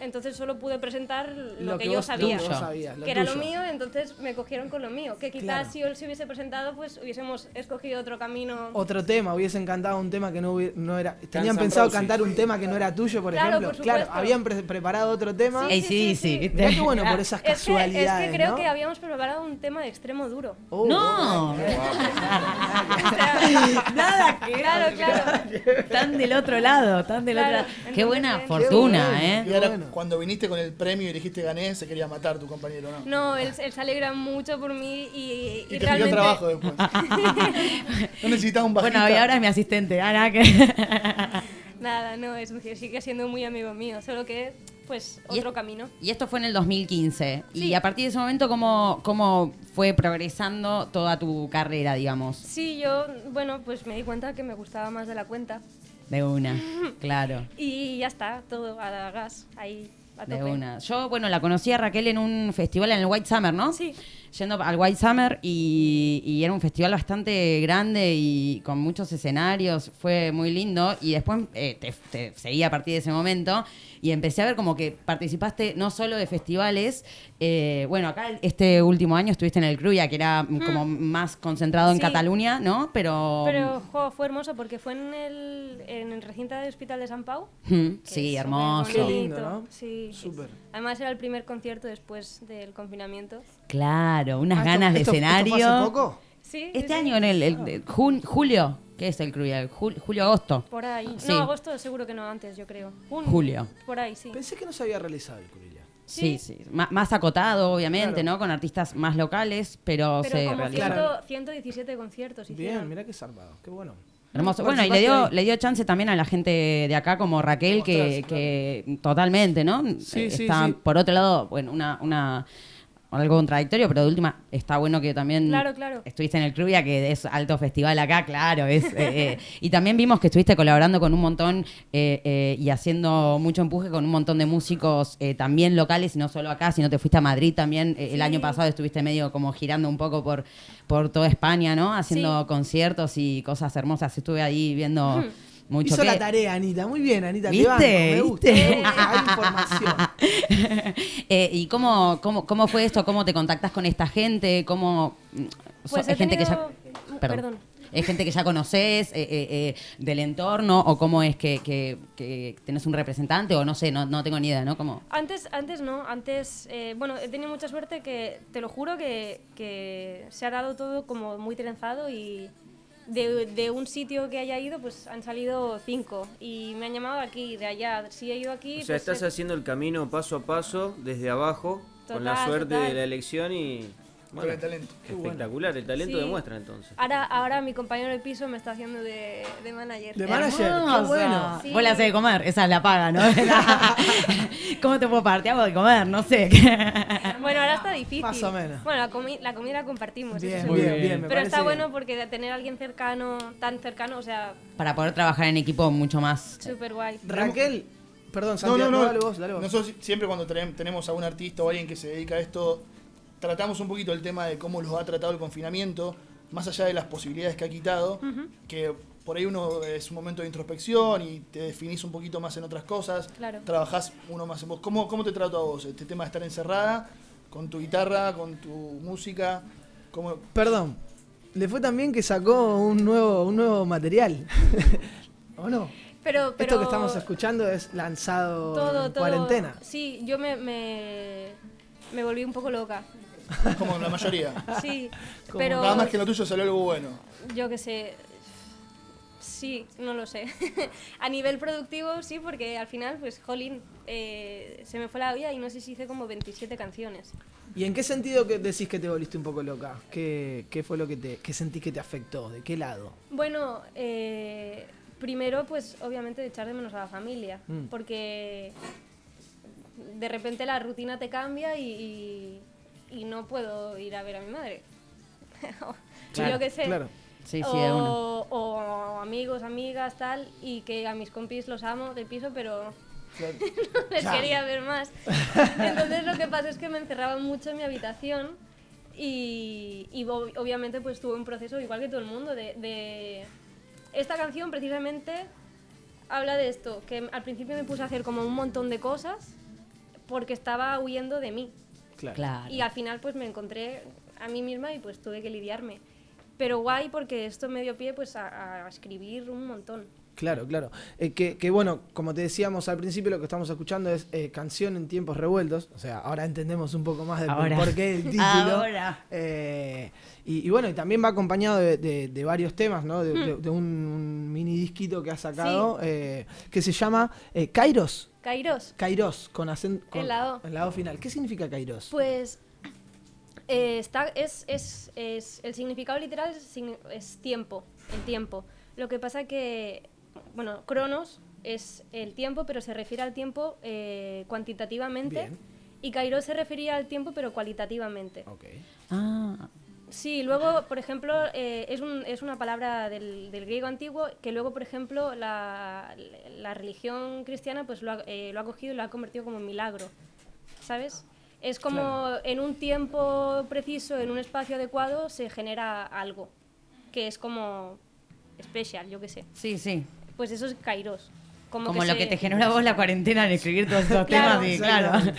Entonces solo pude presentar lo, Lo que, que yo sabía. lo que sabías, era lo mío, entonces me cogieron con lo mío. Que quizás Claro. si él se hubiese presentado, pues hubiésemos escogido otro camino. Otro tema, hubiesen cantado un tema que no, hubi- no era. Tenían pensado Roses. cantar un tema que no era tuyo, por Claro, ejemplo. por claro, habían pre- preparado otro tema. Sí, sí, sí, sí, sí. sí. Mirá qué bueno por esas Es que, es casualidades. que creo ¿no? que habíamos preparado un tema de extremo duro. Oh, ¡No! Nada que claro, claro. Están del otro lado, están del Claro, otro lado. Qué buena qué fortuna, bueno. ¿eh? Y cuando viniste con el premio y dijiste gané, se quería matar tu compañero, ¿no? No, él, él se alegra mucho por mí y, Y, y te pidió realmente... trabajo después. no necesitabas un bajista. Bueno, y ahora es mi asistente. Ah, nada que... Nada, no, es, sigue siendo muy amigo mío, solo que, pues, Y otro es- camino. Y esto fue en el 2015. Y Sí. a partir de ese momento, ¿cómo, ¿cómo fue progresando toda tu carrera, digamos? Sí, yo, bueno, pues me di cuenta que me gustaba más de la cuenta. De una, claro. Y ya está, todo a gas, ahí. a De tope. una. Yo, bueno, la conocí a Raquel en un festival en el White Summer, ¿no? Sí. Yendo al White Summer y, y era un festival bastante grande y con muchos escenarios. Fue muy lindo. Y después eh, te, te seguí a partir de ese momento y empecé a ver como que participaste no solo de festivales. eh, bueno, acá este último año estuviste en el Cruya, que era mm, como más concentrado en Sí. Cataluña, ¿no? Pero. Pero jo, fue hermoso porque fue en el, en el recinto del Hospital de San Pau. Mm, sí, hermoso. Qué lindo, ¿no? Sí. Súper. Además era el primer concierto después del confinamiento. Claro, unas Ah, esto- ganas de esto- esto fue hace escenario. poco? Sí. Este sí, sí. año, en el, el- de jun- julio, ¿qué es el Cruya? Jul- Julio-agosto. Por ahí. Sí. No, agosto seguro que no, antes yo creo. Junio. Julio. Por ahí, sí. Pensé que no se había realizado el Curilla. Sí, sí. M- más acotado, obviamente, Claro. ¿no? Con artistas más locales, pero, Pero se como realiza. 100 117 conciertos Bien, hicieron. mira qué salvado, qué bueno. Hermoso. Bueno, y le dio, le dio chance también a la gente de acá, como Raquel, que, que totalmente, ¿no? Sí, Eh, sí, está, sí. por otro lado, bueno, una, una algo contradictorio, pero de última, está bueno que también Claro, claro. estuviste en el Crubia, que es alto festival acá, claro. es eh, eh, Y también vimos que estuviste colaborando con un montón eh, y haciendo mucho empuje con un montón de músicos también locales, y no solo acá, sino te fuiste a Madrid también. El año pasado estuviste medio como girando un poco por, por toda España, ¿no? Haciendo Sí. conciertos y cosas hermosas. Estuve ahí viendo. Mucho. Hizo que- la tarea, Anita. Muy bien, Anita. te ¿Viste? banco, me gusta. ¿Viste? me gusta, Hay información. Eh, ¿Y cómo, cómo, cómo fue esto? ¿Cómo te contactas con esta gente? ¿Cómo, mm, Pues so- he ¿Es gente que ya... perdón. ¿Es gente que ya conoces eh, eh, eh, del entorno? ¿O cómo es que, que, que tenés un representante? O no sé, no, no tengo ni idea, ¿no? ¿Cómo? Antes, antes no, antes, eh, bueno, he tenido mucha suerte que, te lo juro, que, que se ha dado todo como muy trenzado y de, de un sitio que haya ido, pues han salido cinco y me han llamado de aquí, de allá. Si he ido aquí, O sea, pues, estás eh, haciendo el camino paso a paso, desde abajo, con la suerte total. de la elección y... Con el talento. Espectacular, el talento Sí. demuestra entonces. ahora, ahora mi compañero de piso me está haciendo de, de manager. De manager, qué bueno. Sí. Vos le haces de comer, esa es la paga, ¿no? ¿Cómo te puedo pagar? Te hago de comer, no sé. Bueno, ahora está difícil. Más o menos. Bueno, la, comi- la comida la compartimos. eso Bien, seguro. bien, bien. me Pero está parece bueno bien. porque de tener a alguien cercano, tan cercano, o sea, Para poder trabajar en equipo mucho más... súper guay. Raquel, perdón, No, Santiago. no, no. Dale vos, dale vos. Nosotros siempre cuando tenem- tenemos a un artista o alguien que se dedica a esto, tratamos un poquito el tema de cómo los ha tratado el confinamiento, más allá de las posibilidades que ha quitado, que por ahí uno es un momento de introspección y te definís un poquito más en otras cosas, Claro. trabajás uno más en vos. ¿Cómo, ¿Cómo te trató a vos este tema de estar encerrada con tu guitarra, con tu música? ¿Cómo, Perdón. Le fue también que sacó un nuevo, un nuevo material. ¿O no? Pero, pero Esto que estamos escuchando es lanzado todo, en todo. cuarentena. Sí, yo me, me, me volví un poco loca. Como la mayoría? Sí, Como pero Nada más que lo tuyo salió algo bueno. yo qué sé. Sí, no lo sé. a nivel productivo sí, porque al final, pues, jolín, eh, se me fue la vida y no sé si hice como 27 canciones. ¿Y en qué sentido que decís que te volviste un poco loca? ¿Qué, qué fue lo que te qué sentís que te afectó? ¿De qué lado? Bueno, eh, primero, pues obviamente de echar de menos a la familia, Mm. porque de repente la rutina te cambia y, y- y no puedo ir a ver a mi madre. Claro, Yo qué sé. claro. Sí, sí, de o, o amigos, amigas, tal, y que a mis compis los amo del piso, pero no les quería ver más. Entonces lo que pasa es que me encerraba mucho en mi habitación y, y ob- obviamente pues tuve un proceso igual que todo el mundo de, de- Esta canción precisamente habla de esto, que al principio me puse a hacer como un montón de cosas porque estaba huyendo de mí. Claro. Claro. Y al final pues me encontré a mí misma y pues tuve que lidiarme. Pero guay porque esto me dio pie pues a, a escribir un montón. Claro, claro. Eh, que, que bueno, como te decíamos al principio, lo que estamos escuchando es eh, Canción en tiempos revueltos. O sea, ahora entendemos un poco más del Ahora. por qué el título. Ahora. Eh, y, y bueno, y también va acompañado de, de- de varios temas, ¿no? De, de- de un, mini disquito que ha sacado que se llama Kairos. Kairos, Kairos, con acento. En la O. En la O final. ¿Qué significa Kairos? pues está, es, es, es- el significado literal es, es tiempo, el tiempo. Lo que pasa que, bueno, Cronos es el tiempo, pero se refiere al tiempo eh, cuantitativamente. Bien. Y Kairos se refería al tiempo, pero cualitativamente. Ok. Ah, Sí, luego, por ejemplo, eh, es, un- es una palabra del, del griego antiguo que luego, por ejemplo, la, la religión cristiana pues lo ha, eh, lo ha cogido y lo ha convertido como en milagro, ¿sabes? Es como Claro. en un tiempo preciso, en un espacio adecuado, se genera algo que es como especial, yo qué sé. Sí, sí. Pues eso es Kairos. Como, Como lo se- que te generó a vos la cuarentena en escribir todos estos Claro. temas, y claro.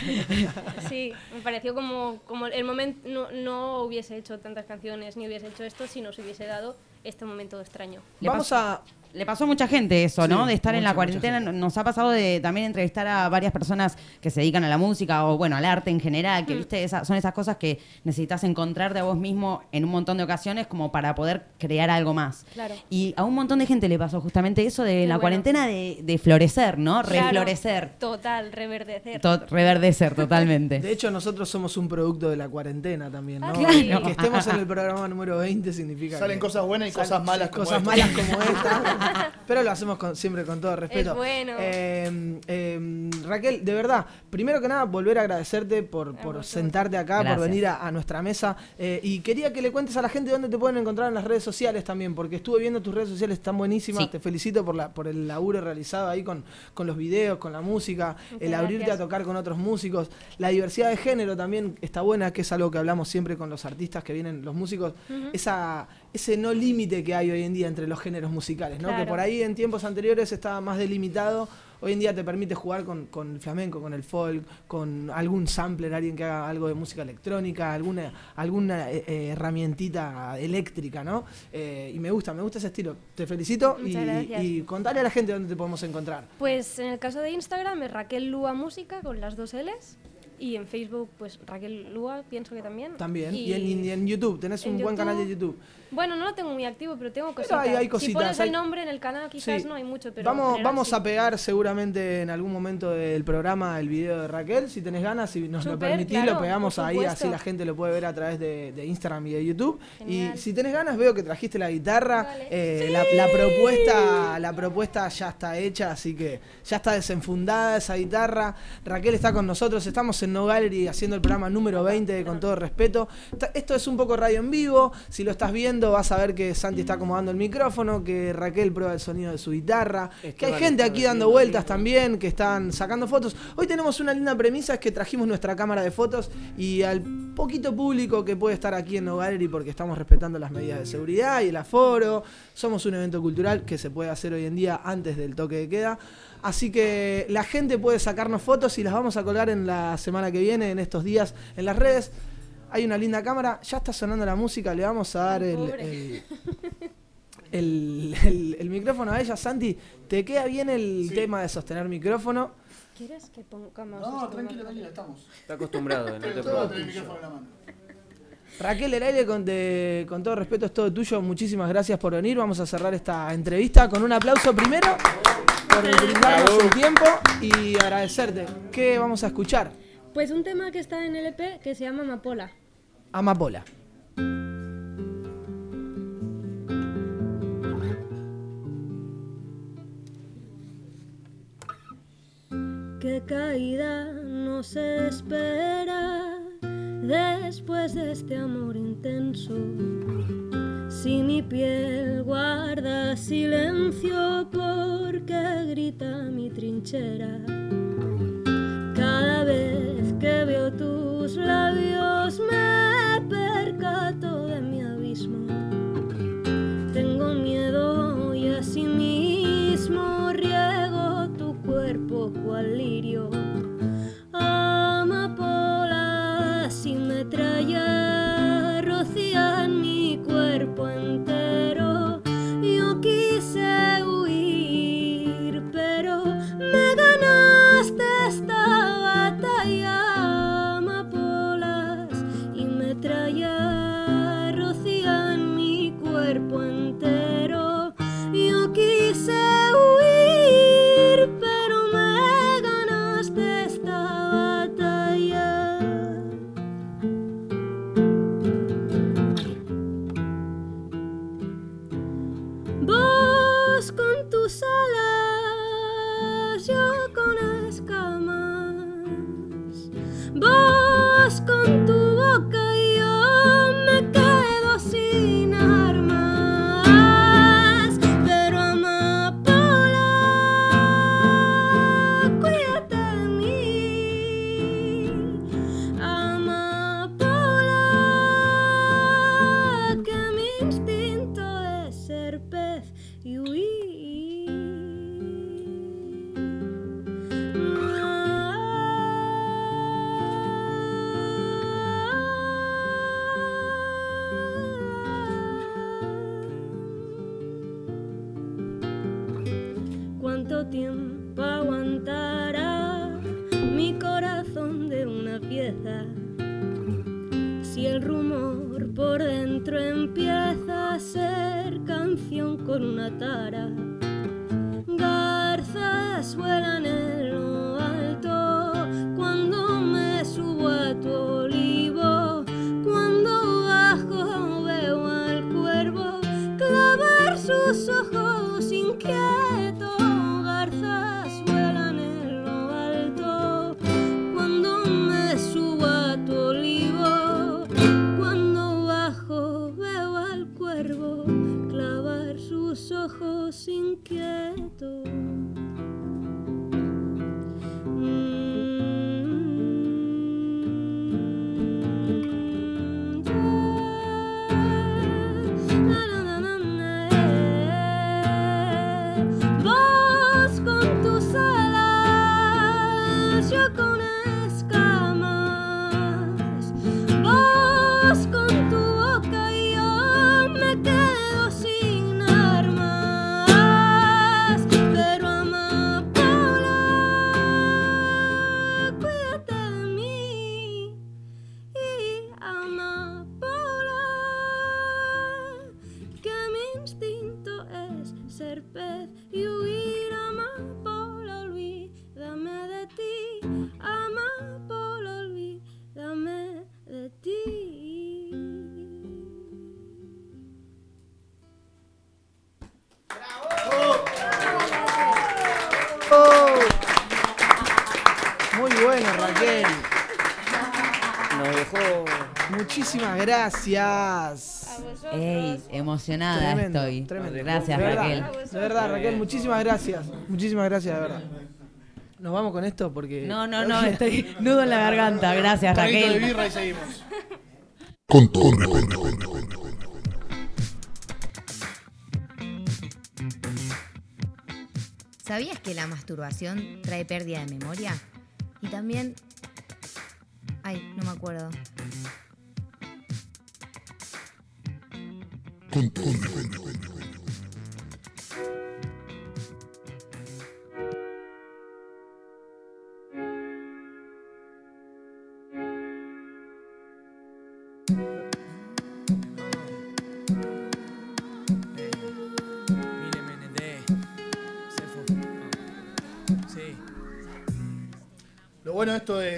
Sí, me pareció como, como el momento, no, no hubiese hecho tantas canciones ni hubiese hecho esto si no se hubiese dado este momento extraño. Le pasó- Le pasó a mucha gente eso, ¿no? Sí, De estar en la cuarentena. Nos ha pasado de también entrevistar a varias personas que se dedican a la música o, bueno, al arte en general, que, Mm. viste, esa- son esas cosas que necesitas encontrarte a vos mismo en un montón de ocasiones como para poder crear algo más. Claro. Y a un montón de gente le pasó justamente eso de la bueno. cuarentena de, de florecer, ¿no? Claro, Reflorecer. total, reverdecer. To- reverdecer totalmente. De hecho, nosotros somos un producto de la cuarentena también, ¿no? Ah, claro. Que estemos en el programa número 20 significa Salen que cosas buenas y cosas malas como Cosas esta. malas como esta. pero lo hacemos con- siempre con todo respeto. Es bueno. Eh, eh, Raquel, de verdad, primero que nada, volver a agradecerte por, por sentarte acá, Gracias. por venir a, a nuestra mesa. eh, y quería que le cuentes a la gente dónde te pueden encontrar en las redes sociales también, porque estuve viendo tus redes sociales, están buenísimas. Sí. Te felicito por, la, por el laburo realizado ahí con, con los videos, con la música, el abrirte gracias. a tocar con otros músicos. La diversidad de género también está buena, que es algo que hablamos siempre con los artistas que vienen, los músicos. Esa, ese no límite que hay hoy en día entre los géneros musicales, ¿no? Que Claro. por ahí en tiempos anteriores estaba más delimitado. Hoy en día te permite jugar con, con el flamenco, con el folk, con algún sampler, alguien que haga algo de música electrónica, alguna, alguna eh, eh, herramientita eléctrica, ¿no? Eh, y me gusta, me gusta ese estilo. Te felicito y, y contale a la gente dónde te podemos encontrar. Pues en el caso de Instagram es Raquel Lua Música con las dos L's. Y en Facebook, pues Raquel Lua, pienso que también. También. Y, en, y en YouTube, tenés en un buen canal de YouTube. Bueno, no lo tengo muy activo, pero tengo Pero cositas. hay- hay Si pones hay- el nombre en el canal, quizás Sí. no hay mucho, pero. vamos vamos sí. a pegar seguramente en algún momento del programa el video de Raquel, si tenés ganas, si nos lo permitís, claro, lo pegamos ahí, así la gente lo puede ver a través de, de Instagram y de YouTube. Genial. Y si tenés ganas, veo que trajiste la guitarra, eh, la, la propuesta la propuesta ya está hecha, así que ya está desenfundada esa guitarra. Raquel está con nosotros, estamos en No Gallery haciendo el programa número 20 de Con Todo Respeto. Esto es un poco radio en vivo, si lo estás viendo vas a ver que Santi está acomodando el micrófono, que Raquel prueba el sonido de su guitarra, que hay gente aquí dando vueltas también, que están sacando fotos. Hoy tenemos una linda premisa, es que trajimos nuestra cámara de fotos y al poquito público que puede estar aquí en No Gallery porque estamos respetando las medidas de seguridad y el aforo. Somos un evento cultural que se puede hacer hoy en día antes del toque de queda. Así que la gente puede sacarnos fotos y las vamos a colgar en la semana que viene, en estos días, en las redes. Hay una linda cámara, ya está sonando la música, le vamos a dar el, el- el- el- el micrófono a ella. Santi, ¿te queda bien el tema de sostener micrófono? ¿Quieres que pongamos No, esto tranquila, más tranquila, estamos. Está acostumbrado, no te preocupes. Raquel, el aire con, de- con todo respeto es todo tuyo. Muchísimas gracias por venir. Vamos a cerrar esta entrevista con un aplauso primero por brindarnos el tiempo y agradecerte. ¿Qué vamos a escuchar? Pues un tema que está en el EP que se llama Amapola. Amapola. Qué caída nos espera después de este amor intenso. Si mi piel guarda silencio porque grita mi trinchera. Cada vez que veo tus labios ti, amapola, olvídame de ti. Oh. Muy bueno, Raquel. Nos dejó. Muchísimas gracias. Ey, emocionada Tremendo, estoy. tremendo. Gracias, De verdad, Raquel. De verdad, Raquel, muchísimas gracias. Muchísimas gracias, de verdad. Nos vamos con esto porque. No, no, no, estoy nudo en la garganta. Gracias, Traguito de Raquel. birra y seguimos. Con todo respeto. ¿Sabías que la masturbación trae pérdida de memoria? Y también... Ay, no me acuerdo. Con todo respeto.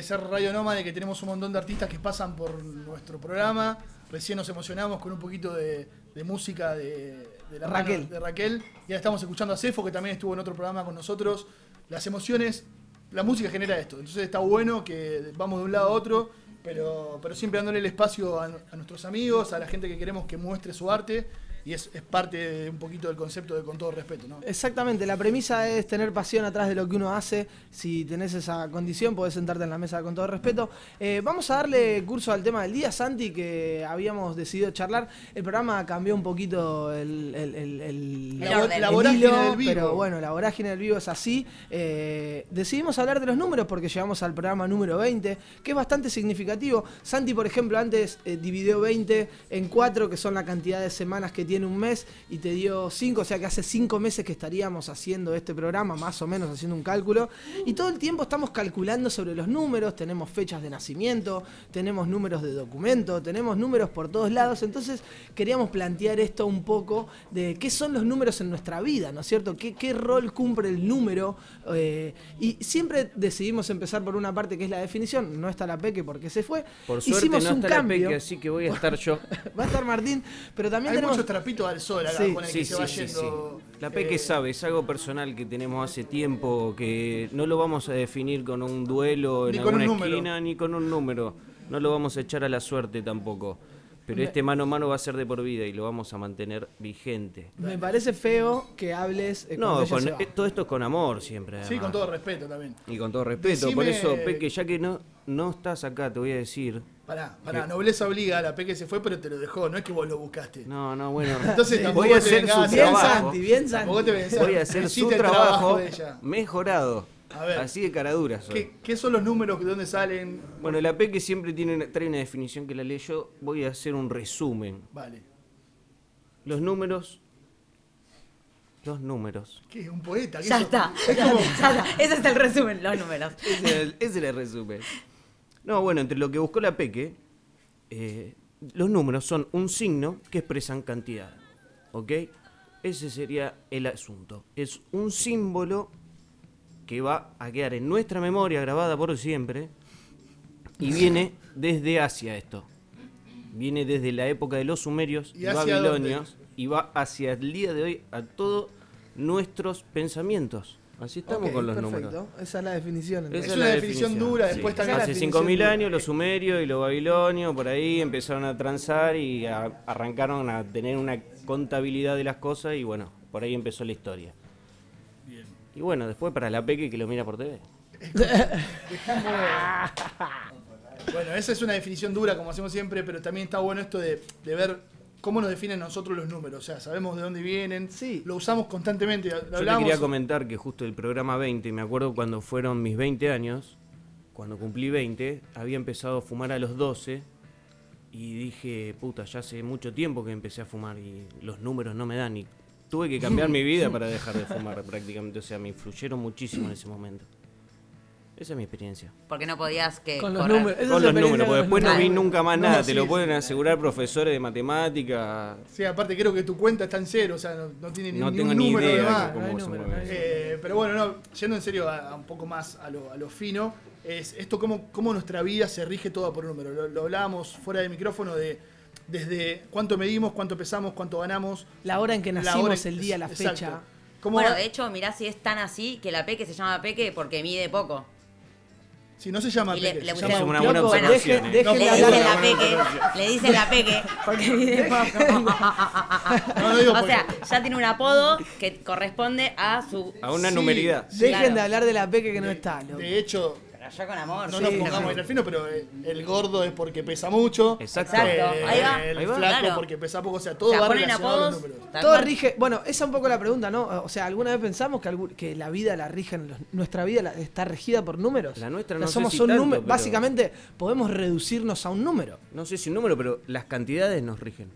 Ser Radio Nómade que tenemos un montón de artistas que pasan por nuestro programa. Recién nos emocionamos con un poquito de, de música de, de la mano Raquel. de Raquel. Y ahora estamos escuchando a Cefo, que también estuvo en otro programa con nosotros. Las emociones, la música genera esto. Entonces está bueno que vamos de un lado a otro, pero, pero siempre dándole el espacio a, a nuestros amigos, a la gente que queremos que muestre su arte. Y es, es parte de un poquito del concepto de con todo respeto, ¿no? Exactamente, la premisa es tener pasión atrás de lo que uno hace. Si tenés esa condición, podés sentarte en la mesa con todo respeto. Eh, vamos a darle curso al tema del día, Santi, que habíamos decidido charlar. El programa cambió un poquito el, el- el- el- El orden. la el vorágine hilo, del vivo. Pero bueno, la vorágine del vivo es así. Eh, decidimos hablar de los números porque llegamos al programa número 20, que es bastante significativo. Santi, por ejemplo, antes eh, dividió 20 en 4, que son la cantidad de semanas que tiene un mes, y te dio 5, o sea que hace 5 meses que estaríamos haciendo este programa, más o menos haciendo un cálculo. Y todo el tiempo estamos calculando sobre los números, tenemos fechas de nacimiento, tenemos números de documento, tenemos números por todos lados. Entonces queríamos plantear esto un poco de qué son los números en nuestra vida, ¿no es cierto? ¿Qué, qué rol cumple el número? Eh, y siempre decidimos empezar por una parte que es la definición. No está la Peque porque se fue. Por suerte Hicimos no un está la cambio. Peque, así que voy a estar yo. Va a estar Martín, pero también Hay tenemos... muchos trapitos al sol acá Sí. con el Sí, que se va yendo. La Peque eh, sabe, es algo personal que tenemos hace tiempo, que no lo vamos a definir con un duelo en Ni alguna número. esquina, ni con un número. No lo vamos a echar a la suerte tampoco. Pero este mano a mano va a ser de por vida y lo vamos a mantener vigente. Me parece feo que hables... eh, No, con- eh, todo esto es con amor siempre. Sí, con todo respeto también. Y con todo respeto. Por eso, Peque, ya que no, no estás acá, te voy a decir. Pará, pará, nobleza obliga, la Peque se fue, pero te lo dejó, no es que vos lo buscaste. No, no, bueno. Entonces tampoco voy a hacer su. Tampoco te vengas a- Voy a hacer su trabajo de ella. mejorado. A ver. Así de cara dura soy. ¿Qué, qué son los números? ¿De dónde salen? Bueno, la Peque siempre tiene, trae una definición que la leo yo. Voy a hacer un resumen. Vale. Los números. Los números. ¿Qué un poeta? ¿Qué Ya está, Es ya como- está, ya está. Ese es el resumen, los números. Ese es el, ese es el resumen. No, bueno, entre lo que buscó la Peque, eh, los números son un signo que expresan cantidad. ¿Ok? Ese sería el asunto. Es un símbolo que va a quedar en nuestra memoria grabada por siempre y viene desde Asia esto. Viene desde la época de los sumerios ¿Y babilonios y va hacia el día de hoy a todos nuestros pensamientos. Así estamos con los perfecto. números. Esa es la definición. Esa entonces. es la Sí. también- Hace 5.000 años los sumerios y los babilonios por ahí empezaron a transar y a- arrancaron a tener una contabilidad de las cosas y bueno, por ahí empezó la historia. Y bueno, después para la Peque que lo mira por TV. Bueno, esa es una definición dura, como hacemos siempre, pero también está bueno esto de, de ver cómo nos definen nosotros los números. O sea, sabemos de dónde vienen, lo usamos constantemente. Lo Yo te quería comentar que justo el programa 20, me acuerdo cuando fueron mis 20 años, cuando cumplí 20, había empezado a fumar a los 12 y dije, puta, ya hace mucho tiempo que empecé a fumar y los números no me dan y tuve que cambiar mi vida para dejar de fumar prácticamente, o sea, me influyeron muchísimo en ese momento. Esa es mi experiencia. Porque no podías que Con los correr. números. Esa Con los números, porque después no vi nunca más No, nada, sí, te lo sí. pueden asegurar profesores de matemática. Sí, aparte creo que tu cuenta está en cero, o sea, no, no tiene ni, No ni tengo ni número idea de cómo No se número, mueve. Eh, pero bueno, no, yendo en serio a, a un poco más a lo, a lo fino, es esto cómo, cómo nuestra vida se rige toda por un número. Lo, lo hablábamos fuera de micrófono de desde cuánto medimos, cuánto pesamos, cuánto ganamos. La hora en que la nacimos, hora- el día, la exacto. fecha. ¿Cómo Bueno, va- de hecho, mirá si es tan así que la Peque se llama Peque porque mide poco. Si no se llama Y le- Peque, le se llama Es una buena deje- observación. eh. deje Le de dicen la Peque, le dicen la Peque porque mide poco. No, no digo o sea, ya tiene un apodo que corresponde a su... A una Sí, numeridad. Dejen Claro. de hablar de la peque que no está, loco. De hecho, Pero yo con amor. no sí. nos pongamos en el fino, pero el, el gordo es porque pesa mucho. Exacto. Exacto. Ahí va. El Ahí va. flaco Claro. porque pesa poco. O sea, todo O sea, va ponen apodos. Todo cual. rige, bueno, esa es un poco la pregunta, ¿no? O sea, ¿alguna vez pensamos que, que la vida la rigen, los- nuestra vida la- está regida por números? La nuestra no sé somos si un tanto, número, pero- básicamente podemos reducirnos a un número. No sé si un número, pero las cantidades nos rigen.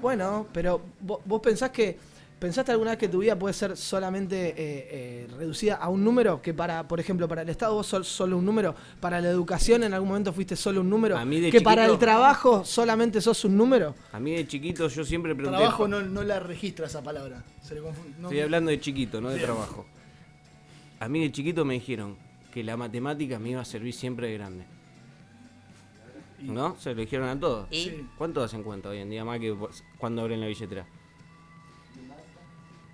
Bueno, pero vo- vos, pensás que pensaste alguna vez que tu vida puede ser solamente eh, eh, reducida a un número, que para, por ejemplo, para el Estado vos sos solo un número, para la educación en algún momento fuiste solo un número, A mí de que para el trabajo solamente sos un número. A mí de chiquito yo siempre pregunté. Trabajo no, no la registra esa palabra. Se le confunde. No- Estoy hablando de chiquito, no de Bien. trabajo. A mí de chiquito me dijeron que la matemática me iba a servir siempre de grande. ¿No? Se lo dijeron a todos. ¿Y? ¿Cuánto hacen cuenta hoy en día más que cuando abren la billetera?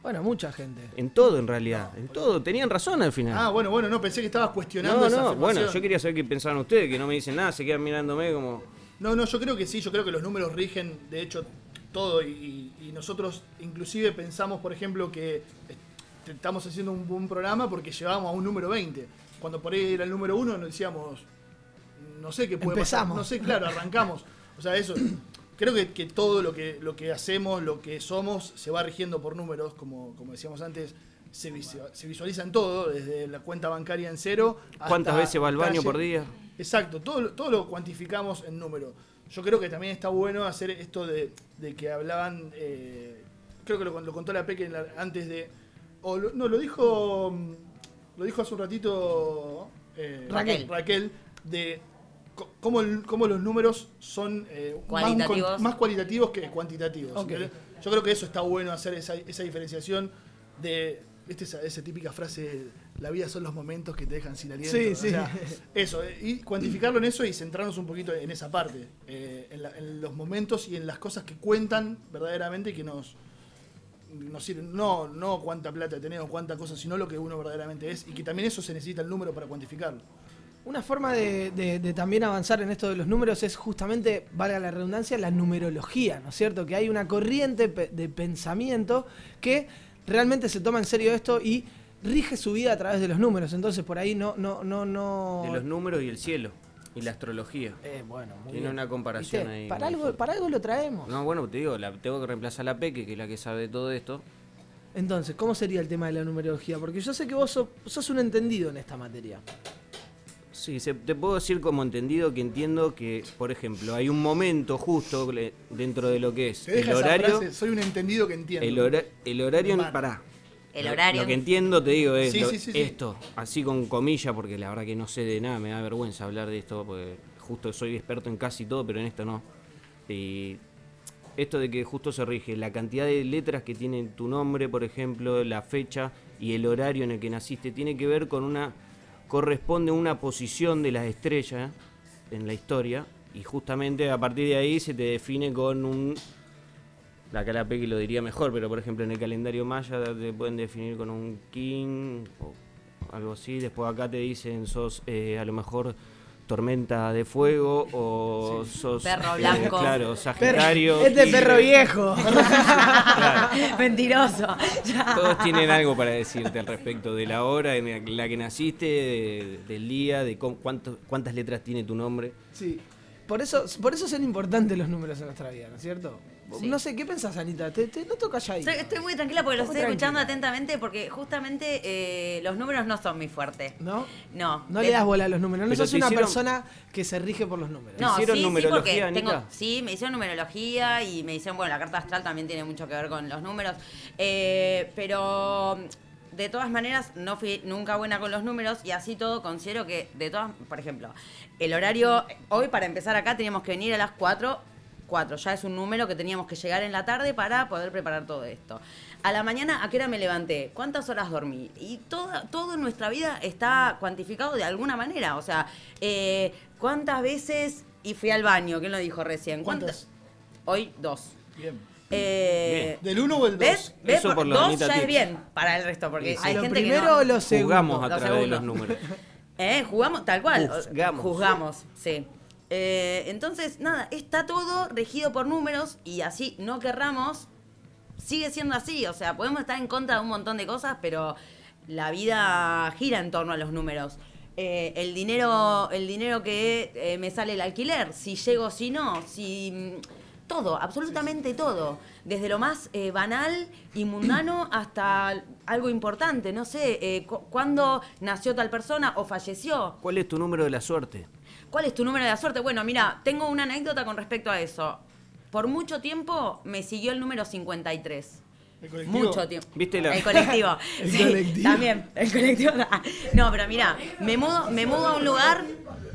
Bueno, mucha gente. En todo, en realidad. En todo. Tenían razón al final. Ah, bueno, bueno, no, pensé que estabas cuestionando no, esa no. afirmación. Bueno, yo quería saber qué pensaban ustedes, que no me dicen nada, se quedan mirándome como. No, no, yo creo que sí, yo creo que los números rigen, de hecho, todo. Y, y nosotros inclusive pensamos, por ejemplo, que est- estamos haciendo un buen programa porque llevábamos a un número 20. Cuando por ahí era el número 1 nos decíamos, no sé qué puede pasar. Empezamos. No sé, claro, arrancamos. O sea, eso. Creo que, que todo lo que, lo que hacemos, lo que somos, se va rigiendo por números, como, como decíamos antes. Se, se visualiza en todo, desde la cuenta bancaria en cero. hasta ¿Cuántas veces va al baño calle. por día? Exacto, todo, lo- todo lo cuantificamos en número. Yo creo que también está bueno hacer esto de, de que hablaban, eh, creo que lo, lo contó la Peque la- antes de, o lo- no, lo dijo, lo dijo hace un ratito eh, Raquel. Raquel, de cómo, el- cómo los números son eh, más Cualitativos. Más, cualitativos que cuantitativos. Yo creo que eso está bueno hacer esa, esa diferenciación de, ¿viste esa, esa típica frase, la vida son los momentos que te dejan sin aliento? Sí, O sí. sea, eso, eh, y cuantificarlo en eso y centrarnos un poquito en esa parte, eh, en, la- en los momentos y en las cosas que cuentan verdaderamente y que nos, nos sirven. No, no cuánta plata tenemos, cuánta cosa, sino lo que uno verdaderamente es y que también eso se necesita el número para cuantificarlo. Una forma de, de- de también avanzar en esto de los números es justamente, valga la redundancia, la numerología, ¿no es cierto? Que hay una corriente de pensamiento que realmente se toma en serio esto y rige su vida a través de los números. Entonces por ahí no, no, no, no. De los números y el cielo. Y la astrología. Eh, bueno, muy Tiene bien. una comparación ¿Viste? ahí. Para algo, para algo lo traemos. No, bueno, te digo, la, tengo que reemplazar a la Peque, que es la que sabe todo esto. Entonces, ¿cómo sería el tema de la numerología? Porque yo sé que vos sos, sos un entendido en esta materia. Sí, se- te puedo decir como entendido que entiendo que, por ejemplo, hay un momento justo le- dentro de lo que es Te el deja esa horario. frase, soy un entendido que entiende. El, hora- el horario, en- pará. El horario. Lo que entiendo, te digo, es Sí, lo- sí, sí, sí. esto, así con comillas, porque la verdad que no sé de nada, me da vergüenza hablar de esto, porque justo soy experto en casi todo, pero en esto no. Y esto de que justo se rige la cantidad de letras que tiene tu nombre, por ejemplo, la fecha y el horario en el que naciste, tiene que ver con una, corresponde una posición de las estrellas en la historia, y justamente a partir de ahí se te define con un la cara Pequi lo diría mejor, pero por ejemplo en el calendario maya te pueden definir con un king o algo así. Después acá te dicen sos eh, a lo mejor tormenta de fuego o sos Perro eh, blanco. claro, Sagitario. Este perro viejo. Mentiroso. Ya. Todos tienen algo para decirte al respecto de la hora en la que naciste, de- del día, de cómo- cuánto- cuántas letras tiene tu nombre. Sí. Por eso, por eso son importantes los números en nuestra vida, ¿no es cierto? Sí. No sé, ¿qué pensás, Anita? Te, te noto calladita. Estoy, estoy muy tranquila porque lo estoy escuchando atentamente porque justamente eh, los números no son mi fuerte. ¿No? No. No De- le das bola a los números. No Pero sos una hicieron- persona que se rige por los números. No, hicieron sí, numerología, sí, porque tengo, Anita? sí, me hicieron numerología y me hicieron, bueno, la carta astral también tiene mucho que ver con los números, eh, pero de todas maneras no fui nunca buena con los números y así todo considero que de todas, por ejemplo, el horario, hoy para empezar acá teníamos que venir a las 4, 4, ya es un número que teníamos que llegar en la tarde para poder preparar todo esto. A la mañana, ¿a qué hora me levanté? ¿Cuántas horas dormí? Y todo, todo en nuestra vida está cuantificado de alguna manera. O sea, eh, ¿cuántas veces y fui al baño? ¿Quién lo dijo recién? ¿Cuántas? Hoy, dos. Bien. Eh, ¿Del 1 o el 2? ¿Ves? ¿Ves? Eso Por- dos ya es bien para el resto, porque Sí. hay ¿Lo gente primero que no. o lo segundo? Jugamos a Lo través de los números. ¿Eh? Jugamos tal cual. Juzgamos. Juzgamos, sí. Eh, entonces, nada, está todo regido por números y así no querramos, sigue siendo así. O sea, podemos estar en contra de un montón de cosas, pero la vida gira en torno a los números. Eh, el dinero, el dinero que eh, me sale el alquiler, si llego, si no, si mm, todo, absolutamente todo, desde lo más eh, banal y mundano hasta algo importante. No sé, eh, cu- cuándo nació tal persona o falleció. ¿Cuál es tu número de la suerte? ¿Cuál es tu número de la suerte? Bueno, mira, tengo una anécdota con respecto a eso. Por mucho tiempo me siguió el número 53. ¿El colectivo? Mucho tiempo. ¿Viste la- El colectivo. El Sí, colectivo. También, el colectivo. No, pero mira, me mudo, me mudo a un lugar,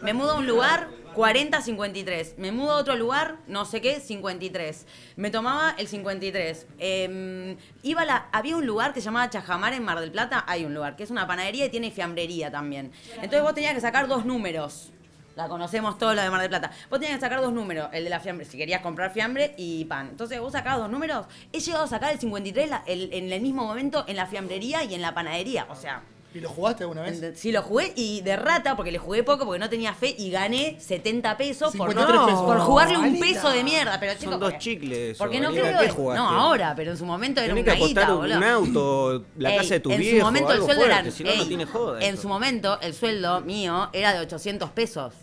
me mudo a un lugar 40-53. Me mudo a otro lugar, no sé qué, 53. Me tomaba el 53. Eh, iba a la, había un lugar que se llamaba Chajamar en Mar del Plata. Hay un lugar que es una panadería y tiene fiambrería también. Entonces vos tenías que sacar dos números. La conocemos todo lo de Mar del Plata. Vos tenías que sacar dos números, el de la fiambre, si querías comprar fiambre y pan. Entonces vos sacabas dos números. He llegado a sacar el 53 la- el- en el mismo momento en la fiambrería y en la panadería. O sea, ¿Y lo jugaste alguna vez? sí lo jugué y de rata, porque le jugué poco, porque no tenía fe y gané 70 pesos por, 53 no, pesos. por jugarle un peso de mierda. Pero chicos, Son dos porque- chicles. Porque no creo. ¿qué jugaste? No, ahora, pero en su momento era Tenés que una guita, un auto, la Ey, casa de tu en viejo, su momento el algo sueldo fuerte, eran- si no, tiene joda. En esto. su momento el sueldo mío era de 800 pesos.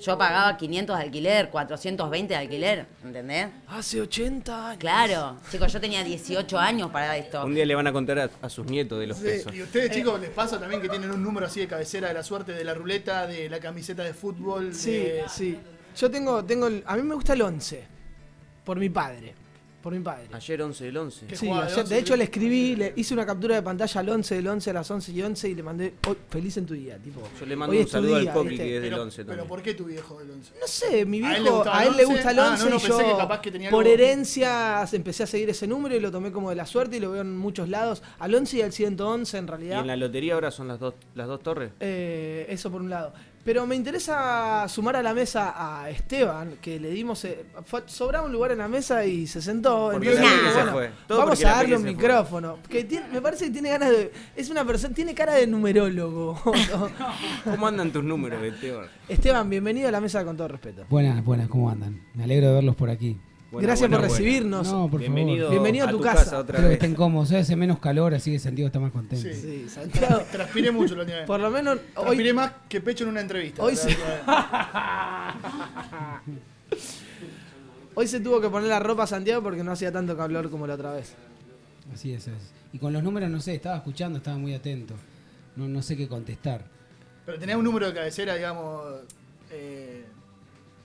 Yo pagaba 500 de alquiler, 420 de alquiler, ¿entendés? Hace 80 años. Claro, chicos, yo tenía 18 años para esto. Un día le van a contar a, a sus nietos de los pesos. ¿Y ustedes, chicos, les pasa también que tienen un número así de cabecera de la suerte de la ruleta, de la camiseta de fútbol? Sí, de- sí. Yo tengo, tengo, el- a mí me gusta el 11. Por mi padre. Por mi padre. Ayer 11 del 11. ¿Qué Sí, ayer- 11? de hecho le escribí, le hice una captura de pantalla al 11 del 11 a las 11 y 11 y le mandé, "Hoy, feliz en tu día, tipo. Yo le mando hoy un saludo día, al Coqui que es del Pero, 11 pero también. ¿por qué tu viejo del 11? No sé, mi ¿A él le viejo, a él le 11? gusta el Ah, 11 no, no, y pensé yo que capaz que tenía por algo- herencia empecé a seguir ese número y lo tomé como de la suerte y lo veo en muchos lados. Al 11 y al 111 en Y realidad. en la lotería ahora son las dos, las dos torres. Eh, eso por un lado. Pero me interesa sumar a la mesa a Esteban, que le dimos. eh, fue- sobraba un lugar en la mesa y se sentó. Entonces se bueno, fue. Todo vamos a darle un micrófono. Que tiene- me parece que tiene ganas de. Es una persona. Tiene cara de numerólogo. ¿Cómo andan tus números, Esteban? Esteban, bienvenido a la mesa con todo respeto. Buenas, buenas, ¿cómo andan? Me alegro de verlos por aquí. Buena, Gracias buena, por buena. recibirnos. No, por Bienvenido, favor. Bienvenido a tu casa. otra Espero que estén cómodos. Hoy hace menos calor, así que Santiago está más contento. Sí. Sí, Santiago. Transpiré mucho la última vez. Por lo menos Transpiré hoy, más que pecho en una entrevista. Hoy verdad. hoy se tuvo que poner la ropa a Santiago porque no hacía tanto calor como la otra vez. Así es, es. Y con los números, no sé, estaba escuchando, estaba muy atento. No, no sé qué contestar. Pero tenés un número de cabecera, digamos. Eh,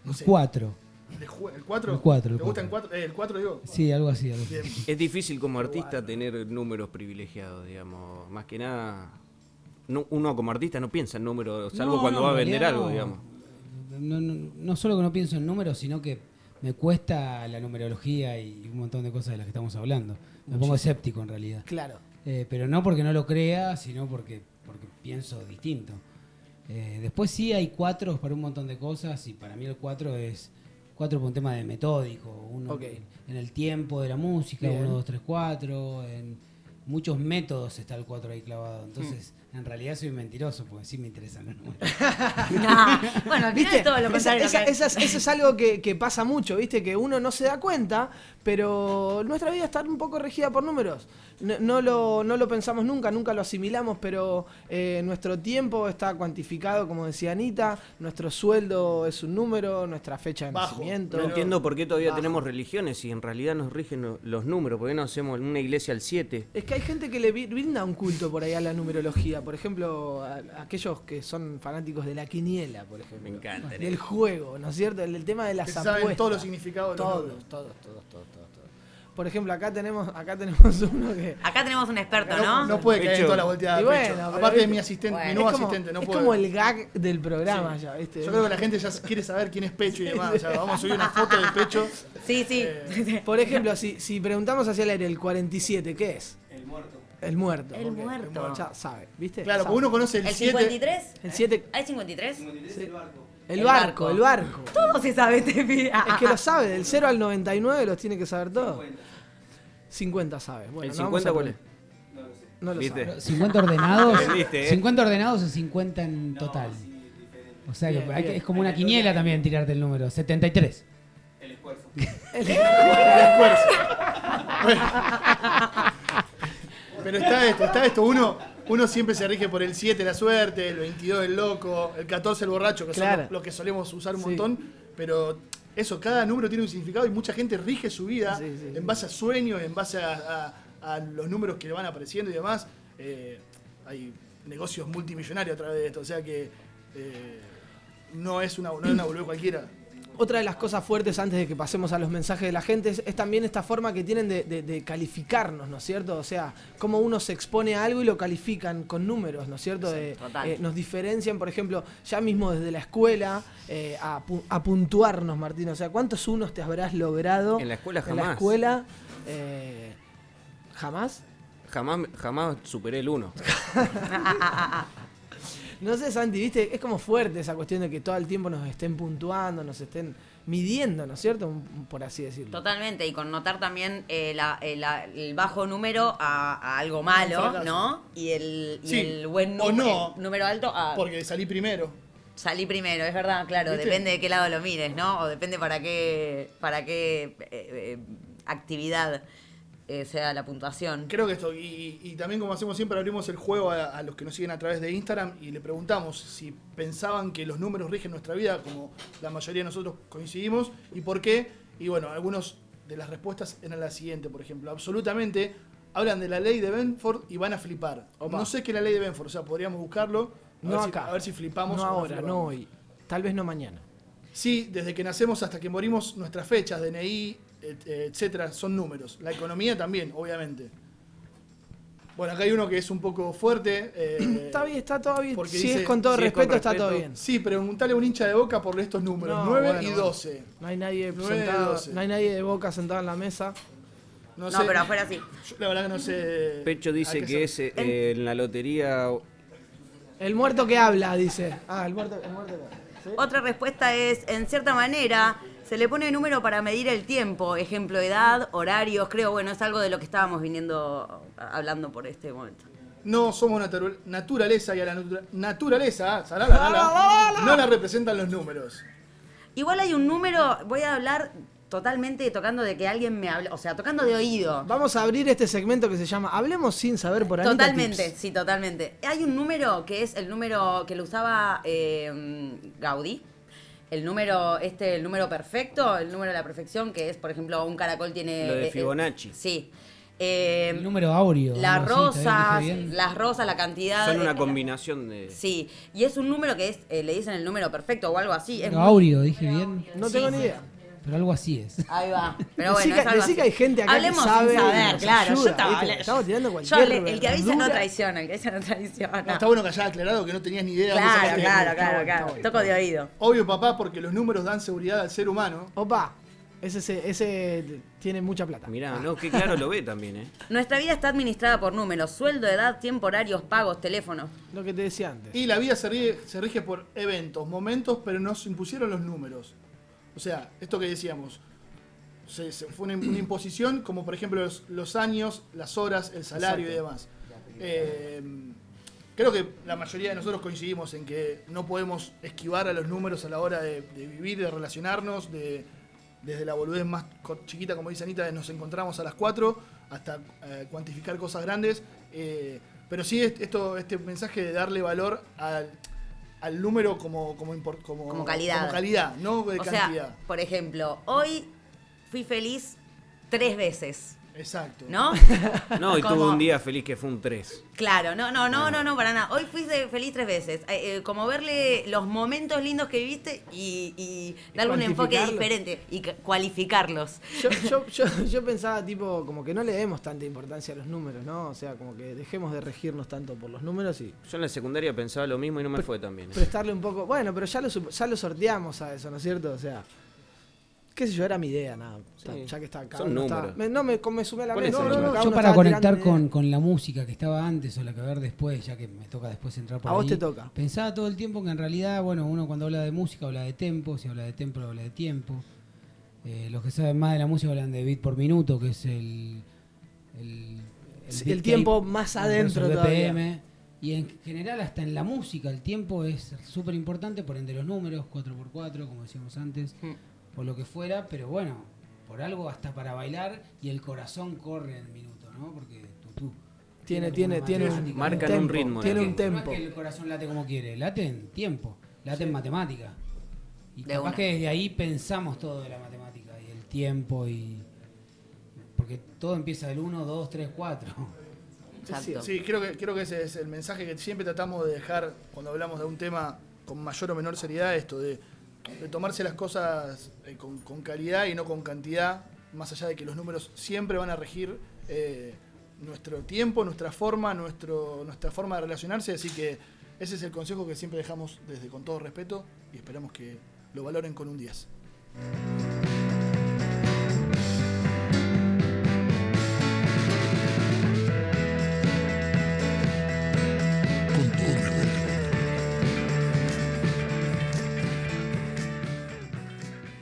no sé. 4. ¿El 4? El cuatro, el ¿Te gusta el 4? Eh, el 4 digo. Sí, algo así. Algo así. Es difícil como artista tener números privilegiados, digamos. Más que nada, no- uno como artista no piensa en números, salvo No, cuando no, va a en vender algo, digamos. No, no, no solo que no pienso en números, sino que me cuesta la numerología y un montón de cosas de las que estamos hablando. Me pongo escéptico en realidad. Claro. Eh, pero no porque no lo crea, sino porque, porque pienso distinto. Eh, después sí hay cuatro para un montón de cosas y para mí el cuatro es cuatro por un tema de metódico, uno en el tiempo de la música, uno, dos, tres, cuatro, en muchos métodos está el cuatro ahí clavado. Entonces, en realidad soy mentiroso porque sí me interesan los números. bueno, al final ¿Viste? todo lo contrario. esa- eso es algo que, que pasa mucho, ¿viste? Que uno no se da cuenta, pero nuestra vida está un poco regida por números. No, no lo, no lo pensamos nunca, nunca lo asimilamos, pero eh, nuestro tiempo está cuantificado, como decía Anita, nuestro sueldo es un número, nuestra fecha de Bajo, nacimiento. No entiendo por qué todavía Bajo. tenemos religiones y en realidad nos rigen lo- los números. ¿Por qué no hacemos una iglesia al 7? Es que hay gente que le brinda un culto por ahí a la numerología. Por ejemplo, a- a aquellos que son fanáticos de la quiniela, por ejemplo. Me encanta. Del juego, ¿no es cierto? El, el tema de las Que apuestas. saben todos los significados de los Todos, todos, todos, todos, todos, todos. Por ejemplo, acá tenemos, acá tenemos uno que. Acá tenemos un experto, No, ¿no? no puede caer en toda la volteada Y de bueno, pecho. Aparte de mi asistente, Bueno. mi nuevo es como, asistente, no es puede. como el gag del programa ya, ¿viste? Yo creo que la gente ya quiere saber quién es Pecho y demás. O sea, vamos a subir una foto de Pecho. Sí, sí. Por ejemplo, si, si preguntamos hacia el aire el 47, ¿qué es? El muerto. El muerto. El muerto. Ya sabe, ¿viste? Claro, Sabe. porque uno conoce el ¿El 7. 53? El 7. ¿Hay 53? El El barco, barco. el barco. Todo se sabe, te pide. Es que lo sabe, del 0 al 99 los tiene que saber todo. 50 sabe. Bueno, ¿El no vamos 50 a cuál es? poner- No lo ¿Viste? sabe. 50 ordenados. Entendiste, ¿eh? 50 ordenados o 50 en total. O sea que hay bien. es como una quiniela también tirarte el número. 73. El- El esfuerzo. Pero está esto, está esto. Uno, uno siempre se rige por el 7 la suerte, el 22 el loco, el 14 el borracho, que Claro. son los, los que solemos usar un Sí. montón. Pero eso, cada número tiene un significado y mucha gente rige su vida Sí, sí, en base a sueños, en base a, a- a los números que le van apareciendo y demás. Eh, hay negocios multimillonarios a través de esto, o sea que eh, no es una, no es una cualquiera. Otra de las cosas fuertes antes de que pasemos a los mensajes de la gente es, es también esta forma que tienen de, de- de calificarnos, ¿no es cierto? O sea, cómo uno se expone a algo y lo califican con números, ¿no es cierto? De- eh, nos diferencian, por ejemplo, ya mismo desde la escuela eh, a, pu- a puntuarnos, Martín. O sea, ¿cuántos unos te habrás logrado En la escuela En la jamás. escuela, eh, ¿jamás? Jamás, jamás superé el 1. No sé, Santi, viste, es como fuerte esa cuestión de que todo el tiempo nos estén puntuando, nos estén midiendo, ¿no es cierto? Por así decirlo. Totalmente, y connotar también eh, la- eh, la- el bajo número a, a algo malo. ¿no? Y el, y Sí, el buen o número, no, el número alto a Porque salí primero. salí primero, es verdad, claro, ¿Viste? depende de qué lado lo mires, ¿no? O depende para qué, para qué eh, eh, actividad eh, sea la puntuación. Creo que esto, y, y también como hacemos siempre, abrimos el juego a, a los que nos siguen a través de Instagram y le preguntamos si pensaban que los números rigen nuestra vida, como la mayoría de nosotros coincidimos, y por qué. Y bueno, algunos de las respuestas eran las siguientes, por ejemplo. Absolutamente hablan de la ley de Benford y van a flipar. Opa. No sé qué es la ley de Benford, o sea, podríamos buscarlo. A, No ver, acá. Si, a ver si flipamos. No ahora, flipamos. no hoy. Tal vez no mañana. Sí, desde que nacemos hasta que morimos, nuestras fechas, DNI, etcétera, son números. La economía también, obviamente. Bueno, acá hay uno que es un poco fuerte. eh, Está bien, está todo bien. porque Si dice- es con todo si es con respeto, está todo bien. Sí, preguntale a un hincha de boca por estos números, No, 9 bueno, y bueno. 12. No hay nadie sentado, no hay nadie de boca sentado en la mesa. No, No, pero afuera sí. Yo la verdad que no sé. Pecho dice que es eh, en la lotería. El muerto que habla, dice. Ah, el muerto, el muerto que habla. ¿Sí? Otra respuesta es, en cierta manera, se le pone número para medir el tiempo, ejemplo, edad, horarios, creo, bueno, es algo de lo que estábamos viniendo a- hablando por este momento. No somos natu- naturaleza y a la natura- naturaleza, ah, salala, no la representan los números. Igual hay un número, voy a hablar totalmente tocando de que alguien me hable, o sea, tocando de oído. Vamos a abrir este segmento que se llama Hablemos sin saber por Anita Totalmente, Tips. sí, totalmente. Hay un número que es el número que lo usaba eh, Gaudí. El número, este, el número perfecto, el número de la perfección, que es, por ejemplo, un caracol tiene. Lo de eh, eh, Fibonacci. sí. Eh, El número áureo. las algo así, ¿está rosas, las rosas, la cantidad. Son de- una combinación de. Sí, y es un número que es, eh, le dicen el número perfecto o algo así. Es muy- áureo, dije bien. No Sí, tengo sí. ni idea. Pero algo así es. Ahí va. Pero bueno, que- es algo decí que así. hay gente acá que Hablemos sabe sin saber, claro. ayuda, yo estaba, ¿viste? Estamos tirando cualquier el que avisa no traiciona, el que avisa no traiciona. No, está bueno que hayas aclarado que no tenías ni idea. Claro, sacaste- claro, claro, claro. bueno. Toco de oído. Obvio, papá, porque los números dan seguridad al ser humano. Opa, ese, ese, ese tiene mucha plata. Mirá, no, qué claro lo ve también, ¿eh? Nuestra vida está administrada por números, sueldo, edad, tiempo, horarios, pagos, teléfonos. Lo que te decía antes. Y la vida se rige, se rige por eventos, momentos, pero nos impusieron los números. O sea, esto que decíamos, se- se- fue una, una imposición, como por ejemplo los, los años, las horas, el salario y demás. Eh, creo que la mayoría de nosotros coincidimos en que no podemos esquivar a los números a la hora de, de vivir, de relacionarnos, de, desde la boludez más chiquita, como dice Anita, de nos encontramos a las 4, hasta eh, cuantificar cosas grandes. Eh, pero sí, est- esto, este mensaje de darle valor al, al número como, como, import- como, Como calidad. como calidad, no de o cantidad. sea, por ejemplo, hoy fui feliz tres veces. Exacto. ¿No? No, y Como- tuvo un día feliz que fue un 3. Claro, no, no, no, no, no, para nada. Hoy fuiste feliz tres veces. Eh, eh, como verle los momentos lindos que viviste y, y darle un enfoque cuantificarlos. diferente y ca- cualificarlos. Yo, yo, yo, yo pensaba, tipo, como que no le demos tanta importancia a los números, ¿no? O sea, como que dejemos de regirnos tanto por los números y Yo en la secundaria pensaba lo mismo y no me fue tan bien. ¿eh? prestarle un poco. Bueno, pero ya lo, sup- ya lo sorteamos a eso, ¿no es cierto? O sea, qué sé yo, era mi idea, nada. Sí. ya que está acá. Son está- números. me- no, me, me sumé a la ¿Cuál es mesa. Yo para conectar con, con la música que estaba antes o la que va a haber después, ya que me toca después entrar por A vos te toca. Pensaba todo el tiempo que en realidad, bueno, uno cuando habla de música habla de tempo, si habla de tempo habla de tiempo. Eh, los que saben más de la música hablan de beat por minuto, que es el... El, Sí, tiempo más adentro todavía. Y en general, hasta en la música, el tiempo es súper importante, por ende los números, 4x4, como decíamos antes, Hmm. O lo que fuera, pero bueno, por algo hasta para bailar y el corazón corre en minuto, ¿no? Porque. Tiene, como tiene, una tiene un. Marcan un ritmo, Tiene ¿no? un No tempo. es que el corazón late como quiere, late en tiempo, late en matemática. Y De capaz una. que desde ahí pensamos todo de la matemática y el tiempo y... Porque todo empieza del 1, 2, 3, 4. Exacto. Sí, creo que, creo que ese es el mensaje que siempre tratamos de dejar cuando hablamos de un tema con mayor o menor seriedad, esto de, de tomarse las cosas eh, con, con calidad y no con cantidad, más allá de que los números siempre van a regir eh, nuestro tiempo, nuestra forma, nuestro, nuestra forma de relacionarse, así que ese es el consejo que siempre dejamos desde con todo respeto y esperamos que lo valoren con un 10.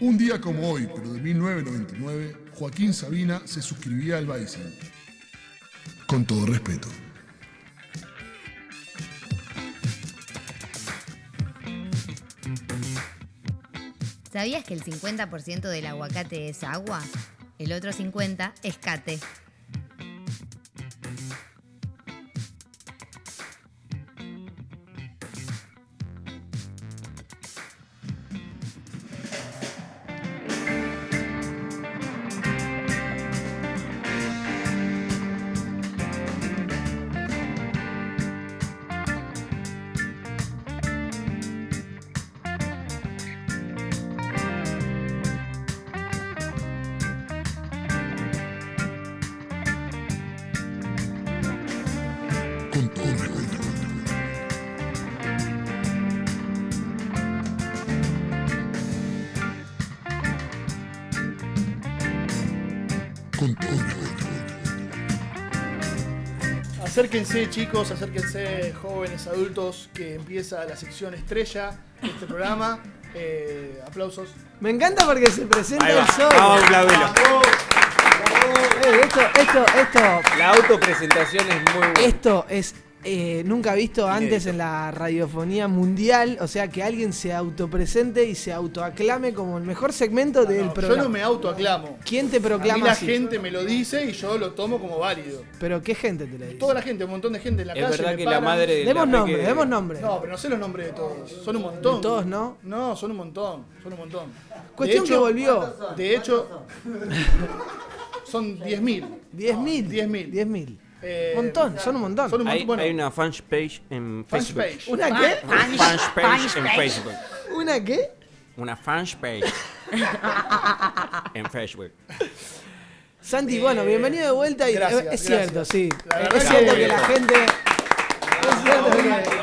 Un día como hoy, pero de 1999, Joaquín Sabina se suscribía al Bison. Con todo respeto. ¿Sabías que el 50% del aguacate es agua? El otro 50% es cate. Acérquense chicos, acérquense jóvenes, adultos, que empieza la sección estrella de este programa. Eh, aplausos. Me encanta porque se presenta el solo. Vamos. Eh, esto, esto, esto, La autopresentación es muy buena. esto es eh, nunca visto antes en la radiofonía mundial. O sea, que alguien se autopresente y se autoaclame como el mejor segmento del No, programa. yo no me autoaclamo. ¿Quién te A mí proclama la así? gente me lo dice y yo lo tomo como válido. Pero ¿qué gente te lo dice? Toda la gente, un montón de gente en la Es calle. verdad me que la madre de Demos la nombre, demos nombre. No, pero no sé los nombres de todos. Son un montón. De todos, ¿no? No, son un montón. Son un montón. Cuestión De que volvió. De hecho, son 10.000. 10.000. 10.000. 10.000. Eh, montón, son un montón. Son un Hay, montón. Bueno, hay una fanpage en Facebook. ¿Una qué? Fanpage en Facebook. ¿Una qué? Una fanpage. en Facebook. Santi, bueno, bienvenido de vuelta y gracias, es cierto, gracias. sí. La verdad Es que- cierto que la gente. Es cierto que.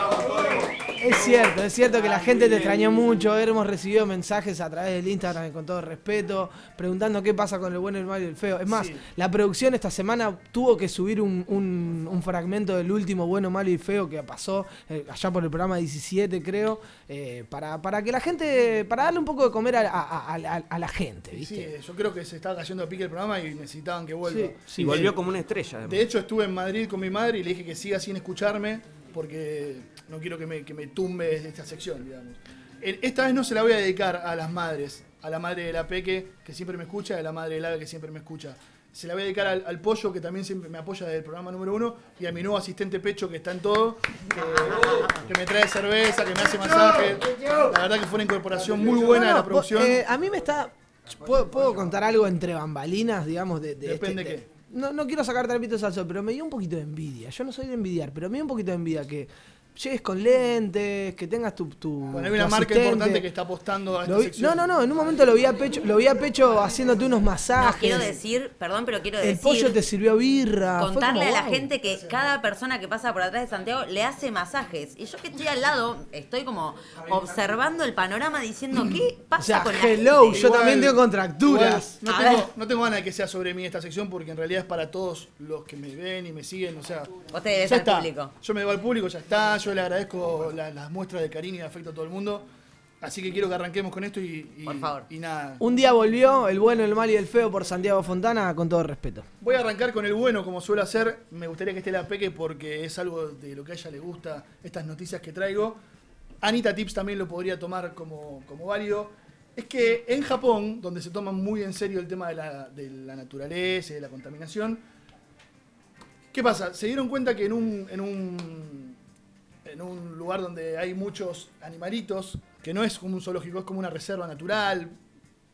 Es cierto, es cierto que la gente te extrañó mucho. Hemos recibido mensajes a través del Instagram con todo respeto, preguntando qué pasa con el bueno, el malo y el feo. Es más, Sí. la producción esta semana tuvo que subir un, un- un fragmento del último bueno, malo y feo que pasó eh, allá por el programa 17, creo, eh, para, para que la gente, para darle un poco de comer a, a- a- a- a la gente, Sí, yo creo que se estaba cayendo a pique el programa y necesitaban que vuelva. Sí, sí. y volvió como una estrella. además. De hecho, estuve en Madrid con mi madre y le dije que siga sin escucharme porque no quiero que me, que me tumbe esta sección, digamos. Esta vez no se la voy a dedicar a las madres, a la madre de la Peque, que siempre me escucha, y a la madre del Ave, que siempre me escucha. Se la voy a dedicar al, al Pollo, que también siempre me apoya desde el programa número uno, y a mi nuevo asistente Pecho, que está en todo, que, que me trae cerveza, que me hace masaje. La verdad que fue una incorporación muy buena de la producción. eh, a mí me está. ¿puedo, puedo contar algo entre bambalinas, digamos? De, de Depende este- qué. de- no, no quiero sacar trapitos al sol, pero me dio un poquito de envidia. Yo no soy de envidiar, pero me dio un poquito de envidia que llegues con lentes, que tengas tu. tu Bueno, hay tu una marca asistente. importante que está apostando a esta Lo vi- sección. no, no, no, en un momento lo vi a pecho, lo vi a pecho haciéndote unos No, masajes. quiero decir, perdón, pero quiero el decir. pollo te sirvió birra. Contarle como, a la wow. gente que cada persona que pasa por atrás de Santiago le hace masajes. Y yo que estoy al lado, estoy como observando el panorama diciendo, ¿qué pasa O sea, con la hello, gente? yo también tengo contracturas. Igual, no, tengo, no tengo ganas de que sea sobre mí esta sección porque en realidad es para todos los que me ven y me siguen. O sea, Vos te debes ya al está. público. Yo me debo al público, ya está. Yo le agradezco la- las muestras de cariño y de afecto a todo el mundo. Así que quiero que arranquemos con esto y, y- Por favor. y nada. Un día volvió el bueno, el mal y el feo por Santiago Fontana, con todo respeto. Voy a arrancar con el bueno, como suelo hacer. Me gustaría que esté la Peque porque es algo de lo que a ella le gusta, estas noticias que traigo. Anita Tips también lo podría tomar como, como válido. Es que en Japón, donde se toma muy en serio el tema de la, de la naturaleza y de la contaminación, ¿qué pasa? Se dieron cuenta que en un, en un, en un lugar donde hay muchos animalitos, que no es como un zoológico, es como una reserva natural,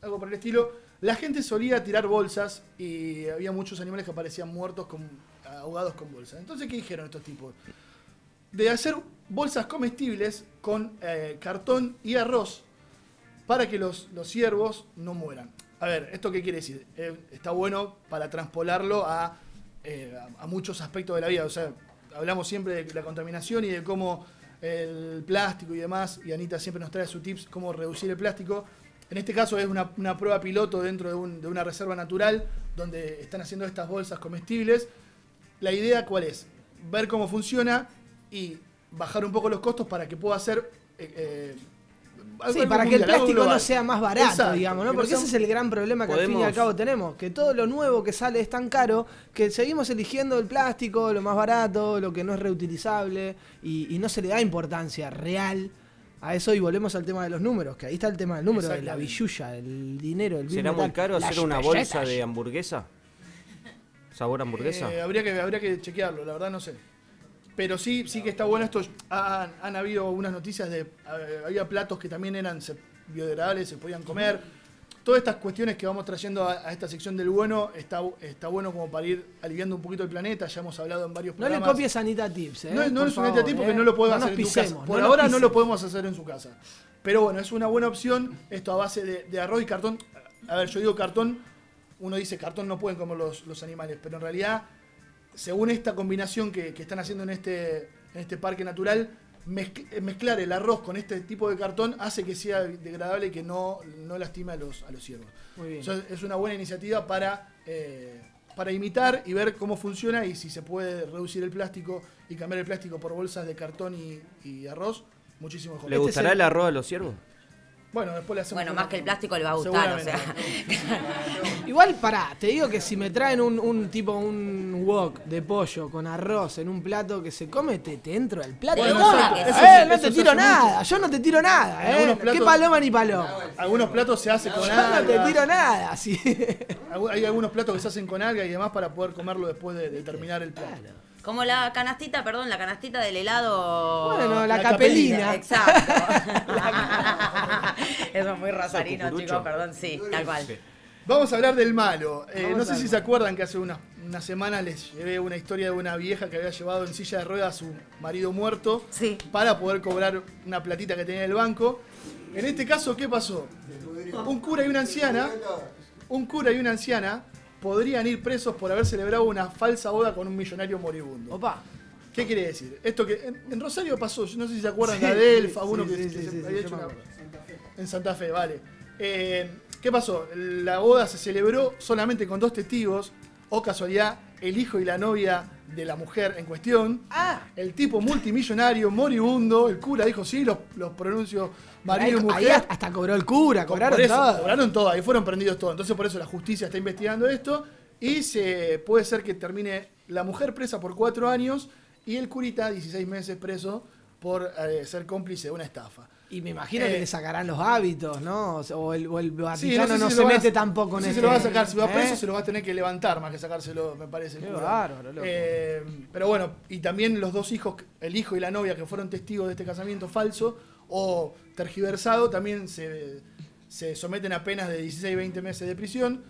algo por el estilo, la gente solía tirar bolsas y había muchos animales que aparecían muertos, ahogados con bolsas. Entonces, ¿qué dijeron estos tipos? De hacer bolsas comestibles con eh, cartón y arroz para que los, los ciervos no mueran. A ver, ¿esto qué quiere decir? Eh, está bueno para transpolarlo a, eh, a- a muchos aspectos de la vida. O sea, hablamos siempre de la contaminación y de cómo el plástico y demás, y Anita siempre nos trae sus tips, cómo reducir el plástico. En este caso es una, prueba piloto dentro de, un- de una reserva natural donde están haciendo estas bolsas comestibles. La idea cuál es? Ver cómo funciona y bajar un poco los costos para que pueda ser... eh, eh, Sí, para que el plástico no sea más barato, Exacto, digamos, ¿no? que Porque ese es el gran problema que al fin y al cabo tenemos, que todo lo nuevo que sale es tan caro que seguimos eligiendo el plástico, lo más barato, lo que no es reutilizable y, y no se le da importancia real a eso y volvemos al tema de los números, que ahí está el tema del número, de la billulla, el dinero, el ¿Será muy caro hacer una bolsa de hamburguesa? ¿Sabor hamburguesa? Eh, habría, que, habría que chequearlo, la verdad no sé. Pero sí, sí que está bueno esto. Han, han habido unas noticias de. eh, había platos que también eran biodegradables, se podían comer. Todas estas cuestiones que vamos trayendo a, a esta sección del bueno está, está bueno como para ir aliviando un poquito el planeta. Ya hemos hablado en varios No le programas. copies a Anita Tips, ¿eh? No, no es un favor, tipo ¿eh? porque no lo podemos No hacer en tu casa. Por no ahora no lo podemos hacer en su casa. Pero bueno, es una buena opción esto a base de, de arroz y cartón. A ver, yo digo cartón, uno dice cartón no pueden comer los, los animales, pero en realidad, según esta combinación que, que están haciendo en este, en este parque natural, mezcl- eh, mezclar el arroz con este tipo de cartón hace que sea degradable y que no, no lastime a los, a los ciervos. Muy bien. Eso es- una buena iniciativa para, eh, para imitar y ver cómo funciona y si se puede reducir el plástico y cambiar el plástico por bolsas de cartón y, y arroz, muchísimo mejor. ¿Le Este gustará el arroz a los ciervos? Bueno, después le hacemos. Bueno, más que el plástico le va a gustar, o sea. Igual, pará, te digo que si me traen un, un tipo, un wok de pollo con arroz en un plato que se come, te, te entro al plato. Bueno, No, eh, eso eh, no te tiro nada, mucho. yo no te tiro nada, En ¿eh? ¿Qué paloma ni paloma? Algunos platos se hacen con Yo no te alga. tiro nada, sí. Hay algunos platos que se hacen con alga y demás para poder comerlo después de, de terminar el plato. Como la canastita, perdón, la canastita del helado. Bueno, la La capelina. Exacto. Eso es muy rosarino, chicos, perdón, sí, tal cual. Vamos a hablar del malo. Eh, no sé si se acuerdan que hace unas unas semanas les llevé una historia de una vieja que había llevado en silla de ruedas a su marido muerto Sí. para poder cobrar una platita que tenía en el banco. En este caso, ¿qué pasó? Un cura y una anciana, un cura y una anciana podrían ir presos por haber celebrado una falsa boda con un millonario moribundo. Opa. ¿Qué quiere decir? Esto que en, en Rosario pasó, yo no sé si se acuerdan Sí, de Adelfa, sí, uno sí, que, sí, que sí, se sí, había sí, hecho una- en Santa Fe, vale. Eh, ¿Qué pasó? La boda se celebró solamente con dos testigos, o casualidad, el hijo y la novia de la mujer en cuestión. Ah. El tipo multimillonario, moribundo, el cura dijo, sí, los, los pronuncio marido y mujer. ahí hasta cobró el cura, cobraron eso, todo. Cobraron todo, ahí fueron prendidos todos. Entonces por eso la justicia está investigando esto y se puede ser que termine la mujer presa por cuatro años y el curita 16 meses preso por eh, ser cómplice de una estafa. Y me imagino Eh, que le sacarán los hábitos, ¿no? O, el, o el Sí, Vaticano sé no, si se a- mete tampoco en no sé si este- se lo va a sacar, si va preso ¿Eh? se lo va a tener que levantar más que sacárselo, me parece. Qué bárbaro, loco. Eh, pero bueno, y también los dos hijos, el hijo y la novia que fueron testigos de este casamiento falso o tergiversado, también se, se someten a penas de 16 y 20 meses de prisión.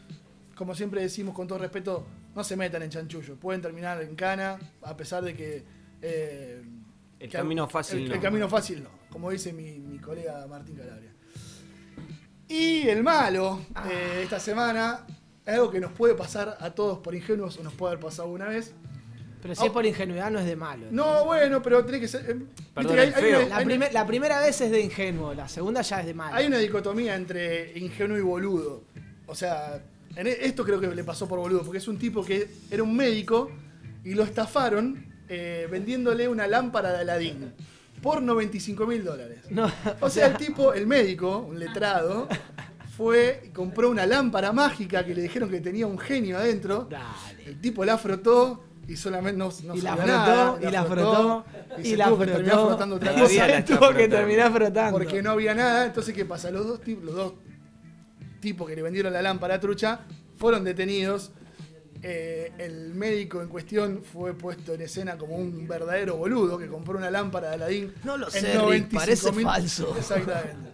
Como siempre decimos con todo respeto, no se metan en chanchullo, pueden terminar en cana, a pesar de que... eh, El que- camino fácil el- no. el camino fácil no, como dice mi, mi colega Martín Calabria. Y el malo de esta semana es algo que nos puede pasar a todos por ingenuos o nos puede haber pasado una vez. Pero si es por ingenuidad no es de malo. No, bueno, pero tiene que ser. eh, viste Perdón, que hay, el hay feo. una, La, hay una- primer- la primera vez es de ingenuo, la segunda ya es de malo. hay una dicotomía entre ingenuo y boludo. O sea, en e- esto creo que le pasó por boludo, porque es un tipo que era un médico y lo estafaron eh, vendiéndole una lámpara de Aladín por 95 mil dólares. No, O sea, el tipo, el médico, un letrado, fue y compró una lámpara mágica que le dijeron que tenía un genio adentro. El tipo la frotó y solamente no, no Y la frotó, nada, y la frotó, y, y se la tuvo que terminar frotó. frotando otra cosa. la Tuvo que terminar frotando. Porque no había nada. Entonces, ¿qué pasa? Los dos, tipos, los dos tipos que le vendieron la lámpara trucha fueron detenidos. Eh, el médico en cuestión fue puesto en escena como un verdadero boludo que compró una lámpara de Aladín. No lo en sé, Rick, 95.000. parece falso. Exactamente.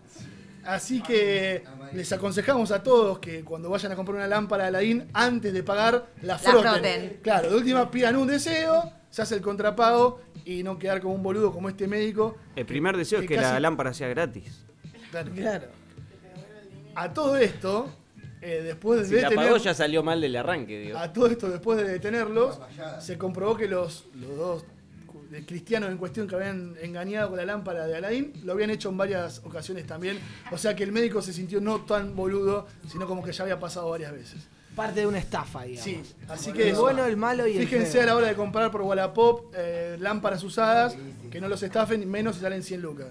Así que les aconsejamos a todos que cuando vayan a comprar una lámpara de Aladín, antes de pagar, la froten. froten. Claro, de última pidan un deseo, se hace el contrapago y no quedar como un boludo como este médico El primer deseo Que es que la lámpara sea gratis. Claro. Claro. A todo esto, eh, después de Si la detener- pagó ya salió mal del arranque, digo. a todo esto después de detenerlos, se comprobó que los, los dos cristianos en cuestión que habían engañado con la lámpara de Aladín lo habían hecho en varias ocasiones también. O sea que el médico se sintió no tan boludo, sino como que ya había pasado varias veces. Parte de una estafa, digamos. Sí, así que el bueno, el malo y el fíjense a la hora de comprar por Wallapop eh, lámparas usadas, que no los estafen, menos si salen 100 lucas.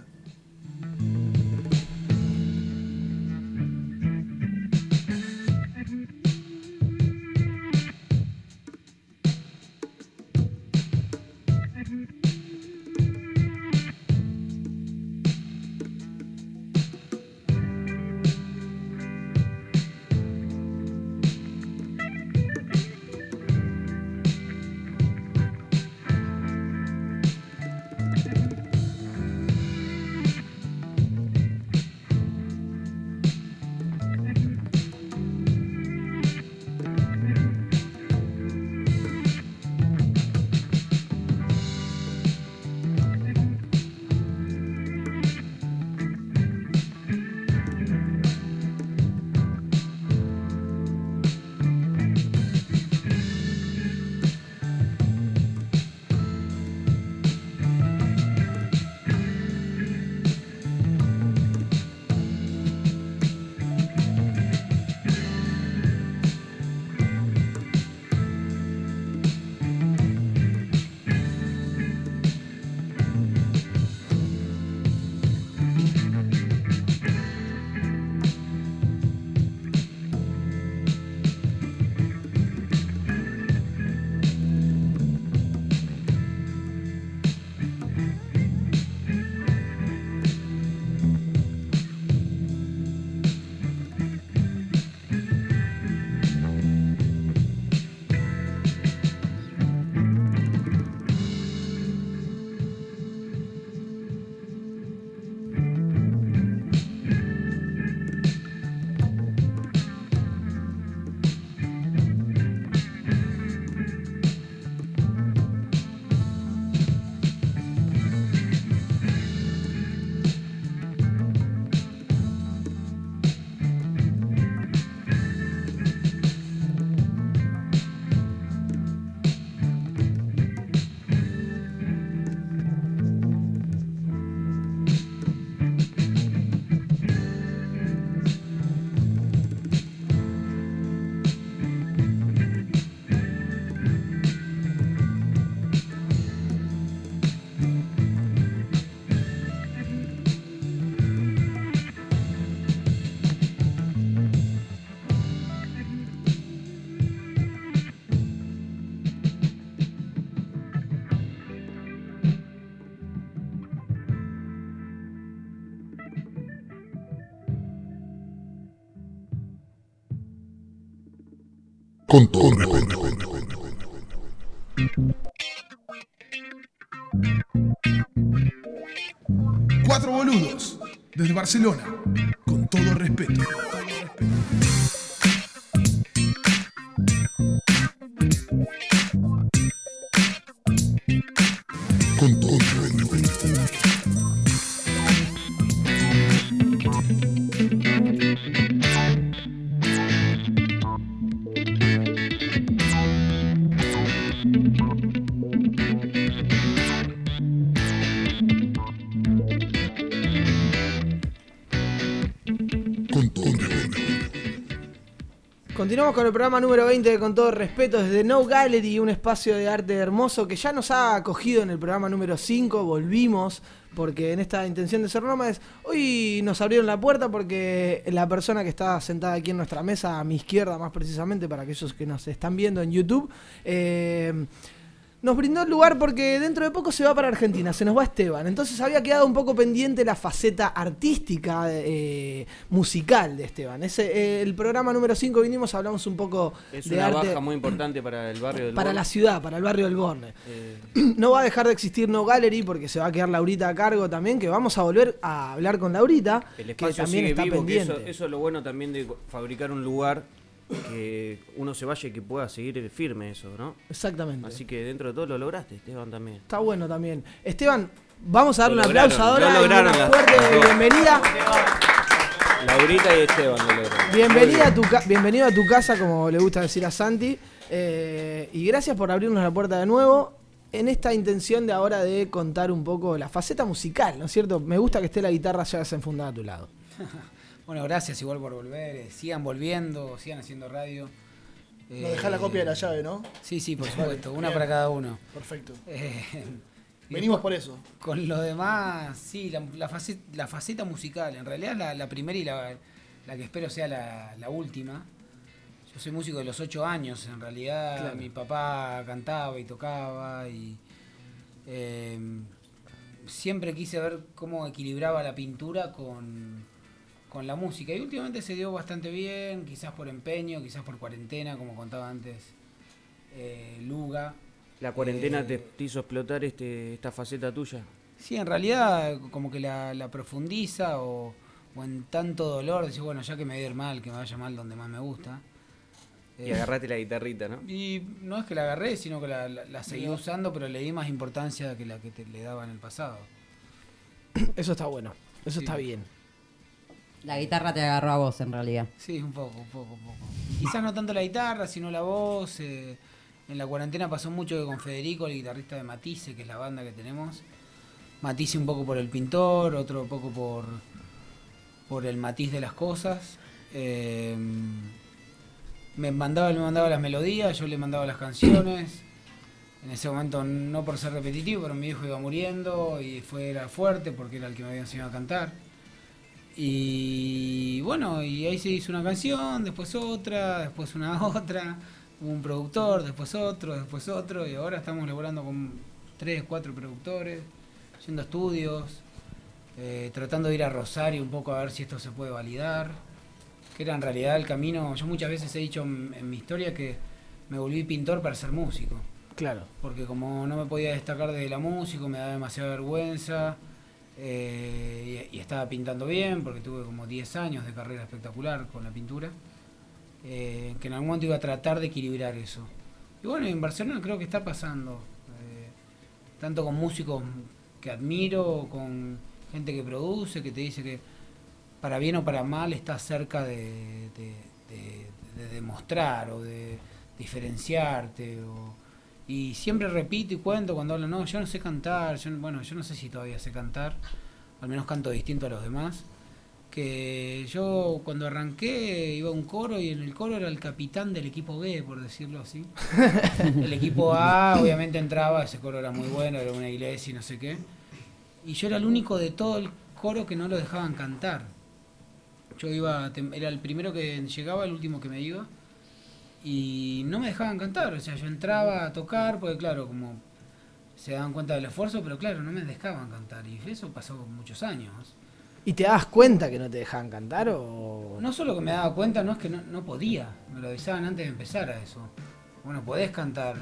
Cuatro boludos desde Barcelona. Con el programa número 20 de Con todo respeto desde No Gallery, un espacio de arte hermoso que ya nos ha acogido en el programa número 5, volvimos porque en esta intención de ser nómades, hoy nos abrieron la puerta porque la persona que está sentada aquí en nuestra mesa, a mi izquierda más precisamente, para aquellos que nos están viendo en YouTube, eh, nos brindó el lugar porque dentro de poco se va para Argentina, se nos va Esteban. Entonces había quedado un poco pendiente la faceta artística, eh, musical de Esteban. Ese, eh, el programa número 5 vinimos, hablamos un poco Es de una arte baja muy importante para el barrio del para Borne. la ciudad, para el barrio del Borne. Eh, No va a dejar de existir No Gallery porque se va a quedar Laurita a cargo también, que vamos a volver a hablar con Laurita, el que espacio también sigue está vivo, que pendiente. eso, eso es lo bueno también de fabricar un lugar que uno se vaya y que pueda seguir firme eso, ¿no? Exactamente. Así que dentro de todo lo lograste, Esteban, también. Está bueno también. Esteban, vamos a dar Lo un aplauso ahora lo y lograron una las- fuerte bienvenida. Laurita y Esteban lo lograron. Bienvenida a tu bienvenido a tu casa, como le gusta decir a Santi. eh, y gracias por abrirnos la puerta de nuevo. En esta intención de ahora de contar un poco la faceta musical, ¿no es cierto? Me gusta que esté la guitarra ya desenfundada a tu lado. Bueno, gracias igual por volver. eh, sigan volviendo, sigan haciendo radio. Nos dejás la copia de la llave, ¿no? Sí, sí, por supuesto. Una bien. para cada uno. Perfecto. Eh, Venimos después, por eso. Con lo demás, sí, la, la faceta, la faceta musical. En realidad la, la primera y la, la que espero sea la, la última. Yo soy músico de los ocho años, en realidad Claro. mi papá cantaba y tocaba y eh, siempre quise ver cómo equilibraba la pintura con, con la música y últimamente se dio bastante bien, quizás por empeño, quizás por cuarentena, como contaba antes eh, Luga. ¿La cuarentena Eh, te, te hizo explotar este, esta faceta tuya? Sí, en realidad como que la, la profundiza o, o en tanto dolor, decir, bueno, ya que me a ir mal, que me vaya mal donde más me gusta. Y Eh, agarraste la guitarrita, ¿no? Y no es que la agarré, sino que la, la- la seguí usando, pero le di más importancia que la que te- le daba en el pasado. Eso está bueno, eso Sí. está bien. La guitarra te agarró a vos, en realidad. Sí, un poco, un poco, un poco. Quizás no tanto la guitarra, sino la voz. eh, en la cuarentena pasó mucho que con Federico, el guitarrista de Matisse, que es la banda que tenemos. Matisse un poco por el pintor, otro poco por, por el matiz de las cosas. Eh, me mandaba, me mandaba las melodías, yo le mandaba las canciones. En ese momento, no por ser repetitivo, pero mi hijo iba muriendo y fue era fuerte porque era el que me había enseñado a cantar. Y bueno, y ahí se hizo una canción, después otra, después una otra, un productor, después otro, después otro, y ahora estamos laborando con tres, cuatro productores, a estudios, eh, tratando de ir a Rosario un poco a ver si esto se puede validar, que era en realidad el camino, yo muchas veces he dicho en, en mi historia que me volví pintor para ser músico. Claro. Porque como no me podía destacar de la música, me daba demasiada vergüenza. Eh, y, estaba pintando bien, porque tuve como 10 años de carrera espectacular con la pintura. eh, que en algún momento iba a tratar de equilibrar eso. Y bueno, en Barcelona creo que está pasando. eh, tanto con músicos que admiro, con gente que produce, que te dice que para bien o para mal está cerca de, de- de- de demostrar o de diferenciarte. o- y siempre repito y cuento cuando hablo, no, yo no sé cantar, yo, no- bueno, yo no sé si todavía sé cantar, al menos canto distinto a los demás. Que yo cuando arranqué iba a un coro y en el coro era el capitán del equipo B, por decirlo así. el equipo A obviamente entraba, ese coro era muy bueno, era una iglesia y no sé qué. Y yo era el único de todo el coro que no lo dejaban cantar. Yo iba, era el primero que llegaba, el último que me iba. Y no me dejaban cantar, o sea, yo entraba a tocar, porque claro, como se daban cuenta del esfuerzo, pero claro, no me dejaban cantar. Y eso pasó muchos años. ¿Y te dabas cuenta que no te dejaban cantar o...? No solo que me daba cuenta, no es que no, no podía. Me lo avisaban antes de empezar a eso. Bueno, podés cantar.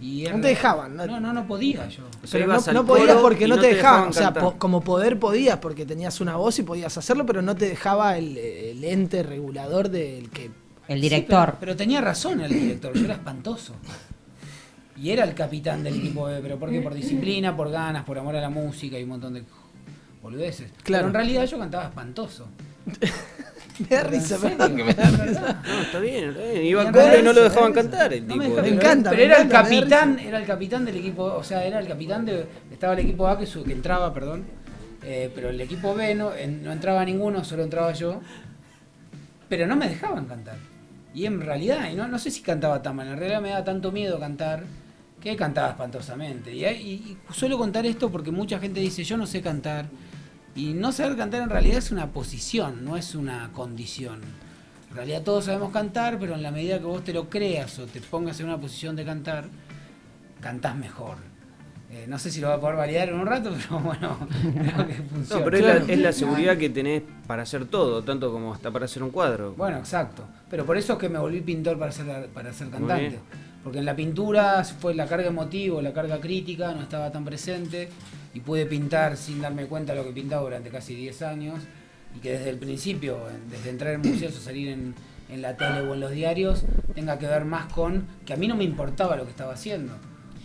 Y No te dejaban, ¿no? No, no, no podía yo. Pero no, no podías porque no, te dejaban. O sea, po- como poder podías porque tenías una voz y podías hacerlo, pero no te dejaba el, el ente regulador del que... El Sí, pero, pero tenía razón el director, yo era espantoso. Y era el capitán del equipo B, pero porque por disciplina, por ganas, por amor a la música y un montón de boludeces. Claro. Pero en realidad yo cantaba espantoso. Me da risa, serio, perdón que me da es risa. verdad. No, está bien, está bien. Iba a y no lo dejaban cantar el no tipo. me dejaban- Era- encanta, Pero me era el encanta, me capitán, era el capitán del equipo, o sea, era el capitán de. Estaba el equipo A que, su- que entraba, perdón. eh, pero el equipo B no, en- no entraba ninguno, solo entraba yo. Pero no me dejaban cantar. Y en realidad, no, no sé si cantaba tan mal, en realidad me daba tanto miedo cantar que cantaba espantosamente. Y, y- y suelo contar esto porque mucha gente dice, yo no sé cantar. Y no saber cantar en realidad es una posición, no es una condición. En realidad todos sabemos cantar, pero en la medida que vos te lo creas o te pongas en una posición de cantar, cantás mejor. Eh, no sé si lo va a poder validar en un rato, pero bueno, creo que funciona. No, pero es, la, es la seguridad que tenés para hacer todo, tanto como hasta para hacer un cuadro. Bueno, exacto. Pero por eso es que me volví pintor para ser, para ser cantante. Porque en la pintura fue la carga emotiva, la carga crítica, no estaba tan presente y pude pintar sin darme cuenta de lo que pintaba durante casi 10 años y que desde el principio, desde entrar en museos o salir en, en la tele o en los diarios, tenga que ver más con que a mí no me importaba lo que estaba haciendo.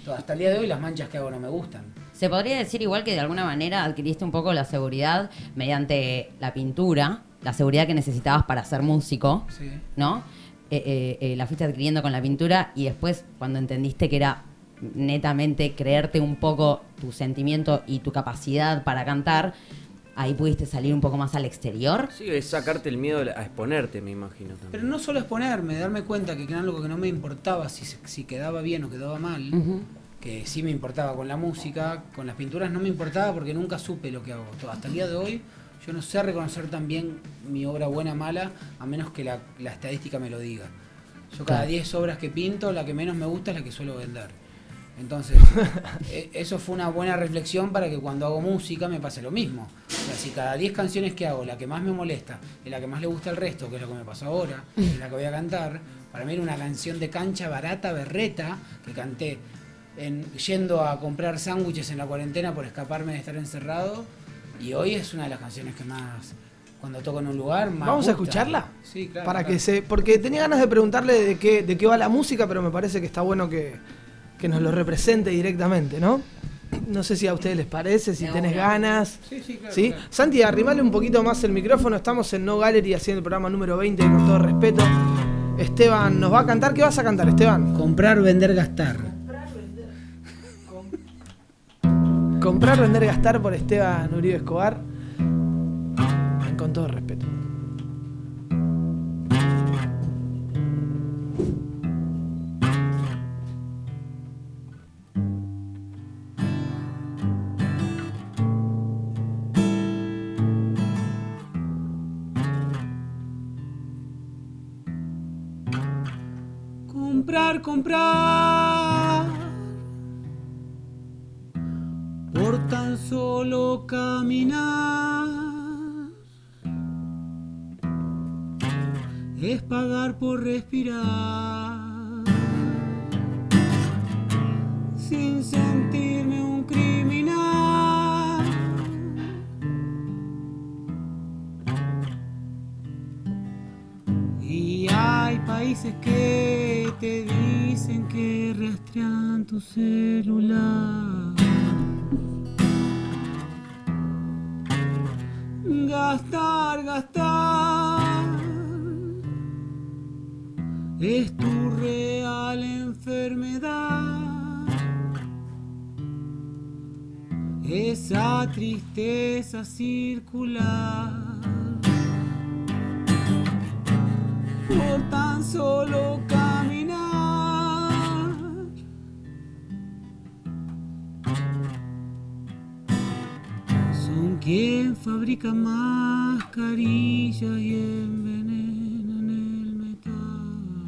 Hasta el día de hoy las manchas que hago no me gustan. Se podría decir igual que de alguna manera adquiriste un poco la seguridad mediante la pintura, la seguridad que necesitabas para ser músico, Sí. ¿no? Eh, eh, eh, la fuiste adquiriendo con la pintura y después cuando entendiste que era netamente creerte un poco tu sentimiento y tu capacidad para cantar, ahí pudiste salir un poco más al exterior. Sí, es sacarte el miedo a exponerte, me imagino también. Pero no solo exponerme, darme cuenta que era algo que no me importaba si, se- si quedaba bien o quedaba mal, que sí me importaba con la música, con las pinturas no me importaba porque nunca supe lo que hago. Todo- Hasta el día de hoy yo no sé reconocer tan bien mi obra buena o mala a menos que la, la estadística me lo diga. Yo cada Claro. 10 obras que pinto, la que menos me gusta es la que suelo vender. Entonces, e- eso fue una buena reflexión para que cuando hago música me pase lo mismo. O sea, si cada 10 canciones que hago, la que más me molesta es la que más le gusta al resto, que es lo que me pasó ahora, es la que voy a cantar, para mí era una canción de cancha barata, berreta, que canté en, yendo a comprar sándwiches en la cuarentena por escaparme de estar encerrado, y hoy es una de las canciones que más, cuando toco en un lugar, más ¿Vamos a escucharla? Sí, claro. Para claro. que se, porque tenía ganas de preguntarle de qué, de qué va la música, pero me parece que está bueno que, que nos lo represente directamente, ¿no? No sé si a ustedes les parece, si tenés ganas. Sí, sí, claro, ¿Sí? claro. Santi, arrimale un poquito más el micrófono. Estamos en No Gallery haciendo el programa número 20 con todo respeto. Esteban nos va a cantar. ¿Qué vas a cantar, Esteban? Comprar, vender, gastar. Comprar, vender, gastar por Esteban Uribe Escobar. Con todo respeto. Comprar. Por tan solo caminar. Es pagar por respirar. Sin sentirme un criminal. Países que te dicen que rastrean tu celular. Gastar, gastar. Es tu real enfermedad. Esa tristeza circular. Por tan solo caminar. Son quien fabrica mascarillas y envenenan el metal.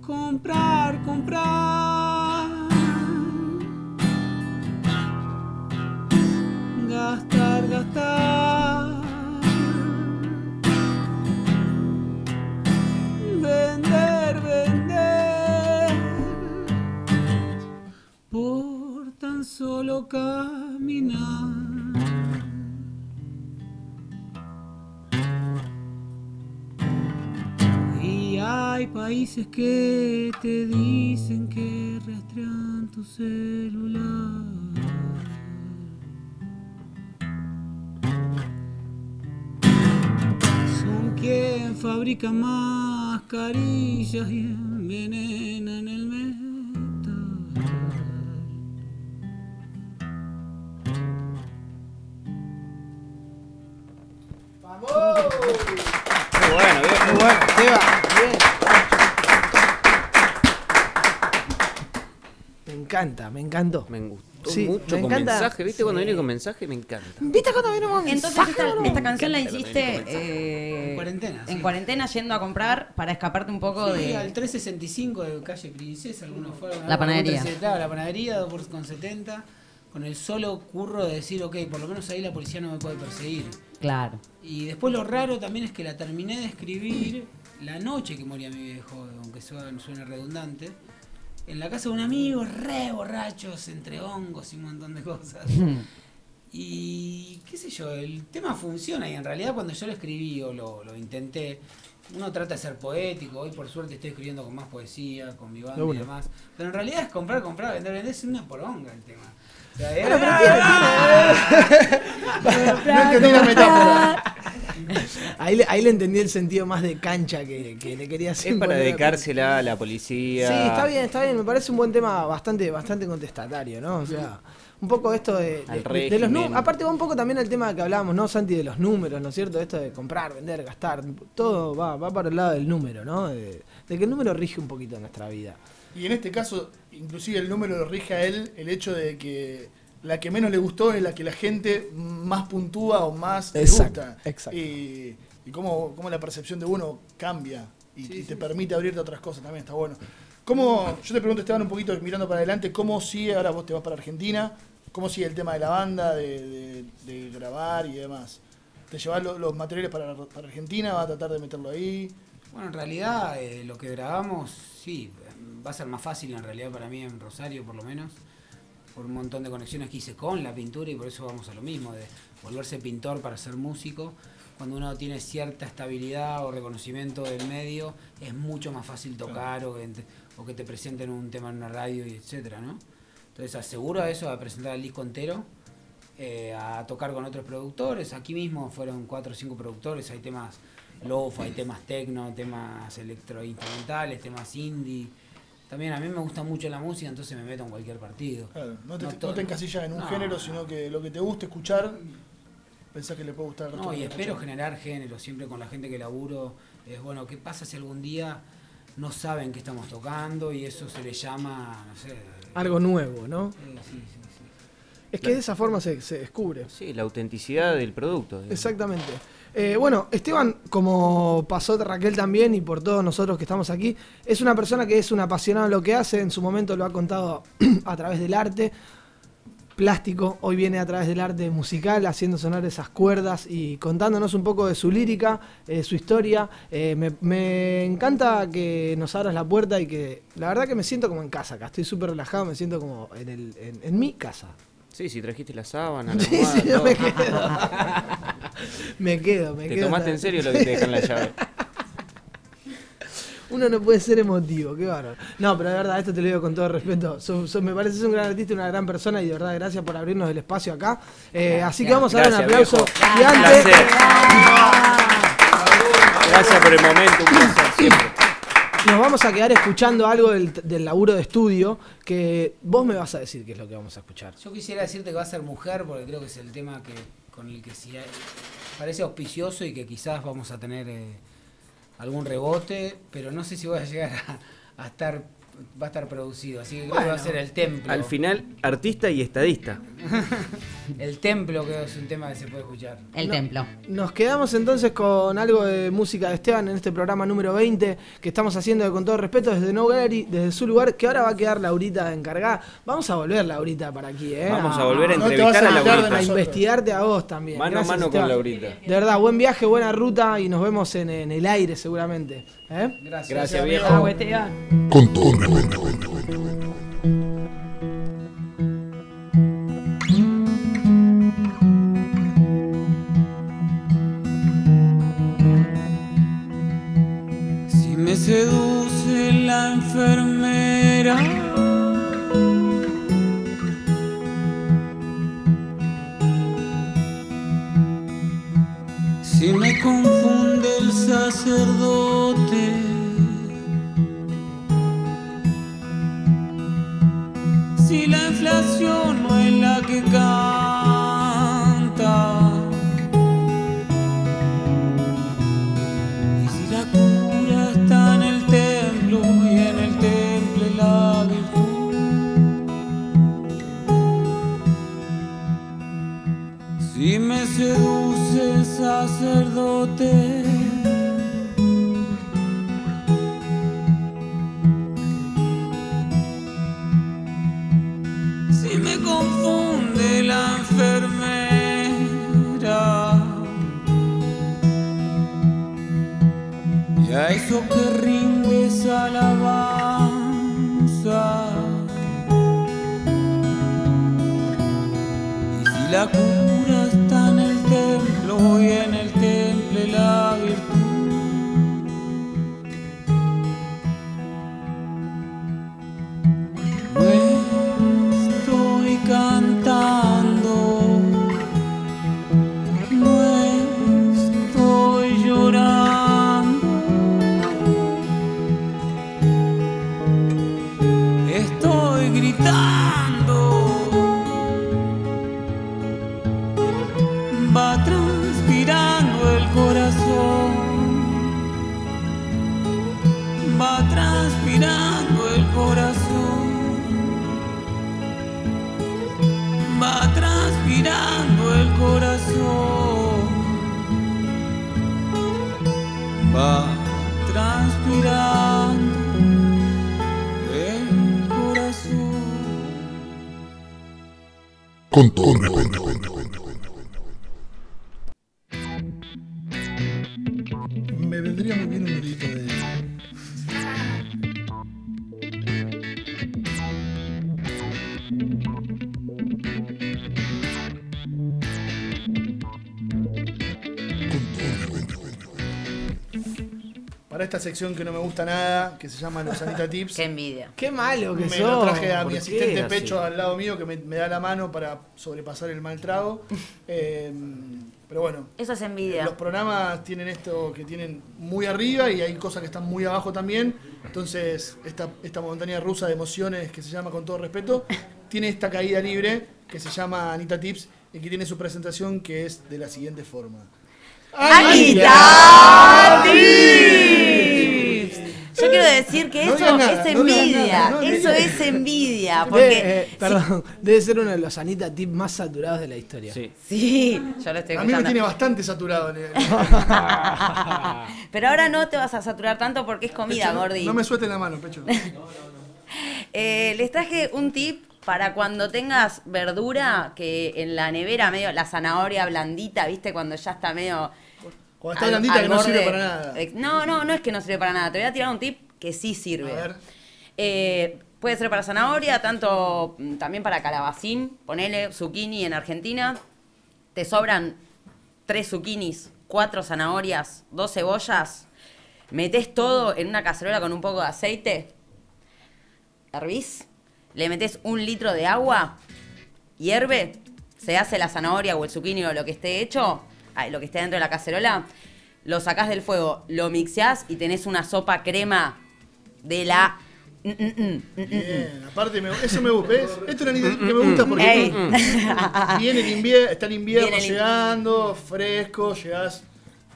Comprar, comprar. gastar. Vender, solo caminar. Y hay países que te dicen que rastrean tu celular. Son quien fabrica mascarillas y envenenan el metal. Bueno, Seba, bien. Me encanta, me encantó. Me gustó Sí, mucho me con encanta. mensaje. ¿Viste cuando viene con mensaje? Me encanta. ¿Viste cuando viene un Entonces mensaje, esta, boludo? esta canción la hiciste eh, En cuarentena, en cuarentena yendo a comprar para escaparte un poco Sí, de... al 365 de calle Princesa, algunos fueron. La panadería. Claro, la panadería, 2 por con 70, con el solo curro de decir, ok, por lo menos ahí la policía no me puede perseguir. Claro. Y después lo raro también es que la terminé de escribir la noche que moría mi viejo, aunque suene, suene redundante, en la casa de un amigo, re borrachos, entre hongos y un montón de cosas. Y qué sé yo, el tema funciona y en realidad cuando yo lo escribí o lo, lo intenté, uno trata de ser poético, hoy por suerte estoy escribiendo con más poesía, con mi banda y demás, pero en realidad es comprar, comprar, vender, vender, es una poronga el tema. O sea, Bueno, pero es- tiene- No entendí la metáfora. Ahí le, ahí le entendí el sentido más de cancha que, que le quería hacer. Es para dedicársela a la policía. Sí, está bien, está bien. Me parece un buen tema bastante, bastante contestatario, ¿no? O sea, un poco esto de, Al de- de los números. Aparte va un poco también el tema que hablábamos, ¿no, Santi? De los números, ¿no es cierto? Esto de comprar, vender, gastar. Todo va, va para el lado del número, ¿no? De, de que el número rige un poquito nuestra vida. Y en este caso, inclusive el número lo rige a él el hecho de que la que menos le gustó es la que la gente más puntúa o más Exacto, le gusta. exacto. Y, y cómo, cómo la percepción de uno cambia y, y te permite abrirte a otras cosas también, está bueno. ¿Cómo, yo te pregunto, Esteban, un poquito mirando para adelante, ¿cómo sigue, ahora vos te vas para Argentina, cómo sigue el tema de la banda, de, de- de grabar y demás? ¿Te llevas lo- los materiales para, para Argentina? ¿Vas a tratar de meterlo ahí? Bueno, en realidad eh, lo que grabamos, sí, va a ser más fácil en realidad para mí en Rosario por lo menos, por un montón de conexiones que hice con la pintura y por eso vamos a lo mismo, de volverse pintor para ser músico. Cuando uno tiene cierta estabilidad o reconocimiento del medio, es mucho más fácil tocar o, que te- o que te presenten un tema en una radio y etcétera, ¿no? Entonces aseguro a eso, a presentar el disco entero, eh, a tocar con otros productores. Aquí mismo fueron cuatro o cinco productores, hay temas lof, hay temas techno, temas electroinstrumentales, temas indie. También a mí me gusta mucho la música, entonces me meto en cualquier partido. Claro, no te, No no te encasillas en un No. género, sino que lo que te guste escuchar, pensás que le puede gustar No, y espero generar género, siempre con la gente que laburo. Es bueno, ¿qué pasa si algún día no saben qué estamos tocando y eso se le llama, no sé... Algo nuevo, ¿no? eh, sí, sí, sí. Es que de esa forma se, se descubre. Sí, la autenticidad del producto. digamos. Exactamente. Eh, bueno, Esteban, como pasó de Raquel también y por todos nosotros que estamos aquí, es una persona que es un apasionado en lo que hace, en su momento lo ha contado a través del arte plástico, hoy viene a través del arte musical, haciendo sonar esas cuerdas y contándonos un poco de su lírica, eh, su historia. Eh, me, me encanta que nos abras la puerta y que la verdad que me siento como en casa acá, estoy súper relajado, me siento como en, el, en, en mi casa. Sí, si trajiste la sábana, la Sí, almohada, sí, no todo. me quedo. Me quedo, me Te quedo. tomaste en serio lo que te dejan la llave. Uno no puede ser emotivo, qué bárbaro. No, pero de verdad, esto te lo digo con todo respeto. Sos- sos- me parece un gran artista y una gran persona y de verdad, gracias por abrirnos el espacio acá. Eh, así que vamos a dar un aplauso viejo. gigante. Un placer. Gracias por el momento, un placer siempre. Nos vamos a quedar escuchando algo del, del laburo de estudio que vos me vas a decir qué es lo que vamos a escuchar. Yo quisiera decirte que va a ser mujer porque creo que es el tema que con el que hay- parece auspicioso y que quizás vamos a tener eh, algún rebote, pero no sé si voy a llegar a estar va a estar producido, así que creo que va a ser el templo. Al final, artista y estadista. El templo que es un tema que se puede escuchar. El No. templo. Nos quedamos entonces con algo de música de Esteban en este programa número 20 que estamos haciendo con todo respeto desde No Gallery, desde su lugar, que ahora va a quedar Laurita encargada. Vamos a volver, Laurita, para aquí, ¿eh? Vamos a volver a No entrevistar a a Laurita. A investigarte a vos también. Mano a mano con Esteban. Laurita. De verdad, buen viaje, buena ruta y nos vemos en, en el aire seguramente. ¿eh? Gracias. Gracias, viejo. Con todo. Si me seduce la enfermera. Si me confunde el sacerdote. Inflación no es la que canta. Y si la cura está en el templo y en el temple la virtud. Si me seduce sacerdote. Que rindes alabanza. Y si la Con todo sección que no me gusta nada, que se llama Los Anita Tips. Qué envidia. Qué malo que Me sos. lo traje a ¿Por mi qué asistente así? pecho al lado mío que me, me da la mano para sobrepasar el mal trago. Eh, pero bueno, Eso es envidia. los programas tienen esto que tienen muy arriba y hay cosas que están muy abajo también. Entonces, esta, esta montaña rusa de emociones que se llama Con todo respeto, tiene esta caída libre que se llama Anita Tips y que tiene su presentación que es de la siguiente forma. ¡Anita Tips! Yo quiero decir que No eso nada, es no envidia. nada, no eso es envidia. De- Porque. eh, perdón, debe ser uno de los Anita Tips más saturados de la historia. Sí. Sí, yo lo estoy A mí me tiene bastante saturado. en el- Pero ahora no te vas a saturar tanto porque es comida, Pecho, Gordi. No me suelten la mano, pecho. Eh, les traje un tip para cuando tengas verdura que en la nevera medio la zanahoria blandita, ¿viste? Cuando ya está medio Cuando está al- blandita al que no sirve para nada. Ex- No, no, no es que no sirve para nada. Te voy a tirar un tip que sí sirve. A ver. Eh, puede ser para zanahoria, tanto mm, también para calabacín, ponele zucchini en Argentina. Te sobran tres zucchinis, cuatro zanahorias, dos cebollas. Metés todo en una cacerola con un poco de aceite. Hervís. Le metés un litro de agua. Hierve. Se hace la zanahoria o el zucchini o lo que esté hecho. Lo que esté dentro de la cacerola. Lo sacás del fuego, lo mixeás y tenés una sopa crema de la. Mm, mm, mm, Bien, aparte me- eso me gusta, ¿ves? Esto es una idea que me gusta porque Ey. viene el invierno, está el invierno Viene el in- llegando, fresco, llegás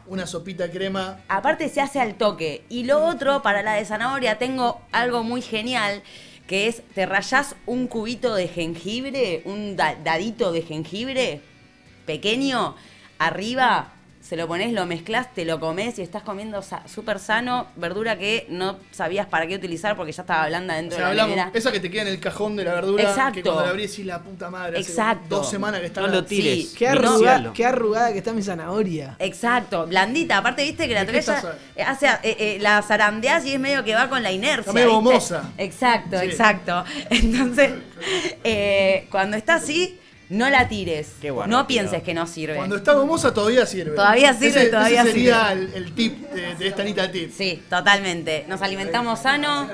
una sopita crema. Aparte se hace al toque. Y lo otro, para la de zanahoria, tengo algo muy genial, que es, te rayás un cubito de jengibre, un da- dadito de jengibre pequeño, arriba, se lo pones, lo mezclas, te lo comes y estás comiendo sa- súper sano, verdura que no sabías para qué utilizar porque ya estaba blanda O dentro sea, de la hablamos, nevera. esa que te queda en el cajón de la verdura, que Exacto. cuando la abrís y la puta madre. hace Exacto. dos semanas que está No la- lo tires. Qué Mixealo. arrugada, qué arrugada que está mi zanahoria. Exacto, blandita. Aparte, viste que la ¿De qué estás eh, hace, eh, eh, la zarandeás y es medio que va con la inercia. Está gomosa. Exacto, Sí. exacto. Entonces, eh, cuando está así, no la tires. Qué bueno, no tío. pienses que no sirve. Cuando está gomosa todavía sirve. Todavía sirve, Ese- todavía ese sería sirve. El, el tip de, de esta Anita Tip. Sí, totalmente. Nos alimentamos sano,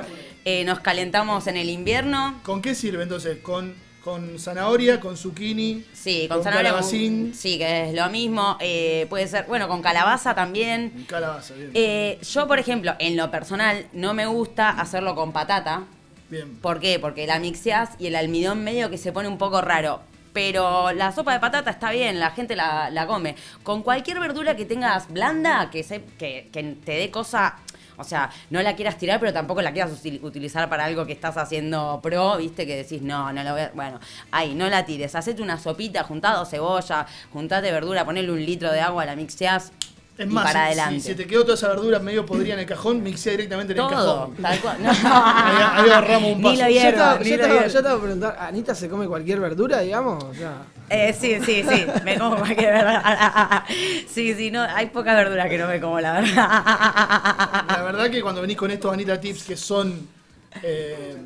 eh, nos calentamos en el invierno. ¿Con qué sirve entonces? ¿Con, con zanahoria, con zucchini? Sí, con, zanahoria. calabacín? Sí, que es lo mismo. eh, puede ser, bueno, con calabaza también. Calabaza, bien. Eh, yo, por ejemplo, en lo personal, no me gusta hacerlo con patata. Bien. ¿Por qué? Porque la mixeás y el almidón medio que se pone un poco raro. Pero la sopa de patata está bien, la gente la, la come. Con cualquier verdura que tengas blanda, que, se, que, que te dé cosa. O sea, no la quieras tirar, pero tampoco la quieras util- utilizar para algo que estás haciendo pro, viste, que decís, no, no la voy a. Bueno, ahí, no la tires. Hacete una sopita, juntá dos cebolla, juntate verdura, ponele un litro de agua, la mixeás Es y más, para si- adelante. Si, te quedó toda esa verdura medio podrida en el cajón, mixea directamente en el cajón. tal cual. No. Ahí, ahí agarramos un Ni paso. Yo ni yo lo hierva. yo estaba preguntando, ¿Anita se come cualquier verdura, digamos? O sea, Eh, sí, sí, sí, me como cualquier verdura. Sí, sí, no, hay poca verdura que no me como, la verdad. La verdad que cuando venís con estos Anita Tips que son eh,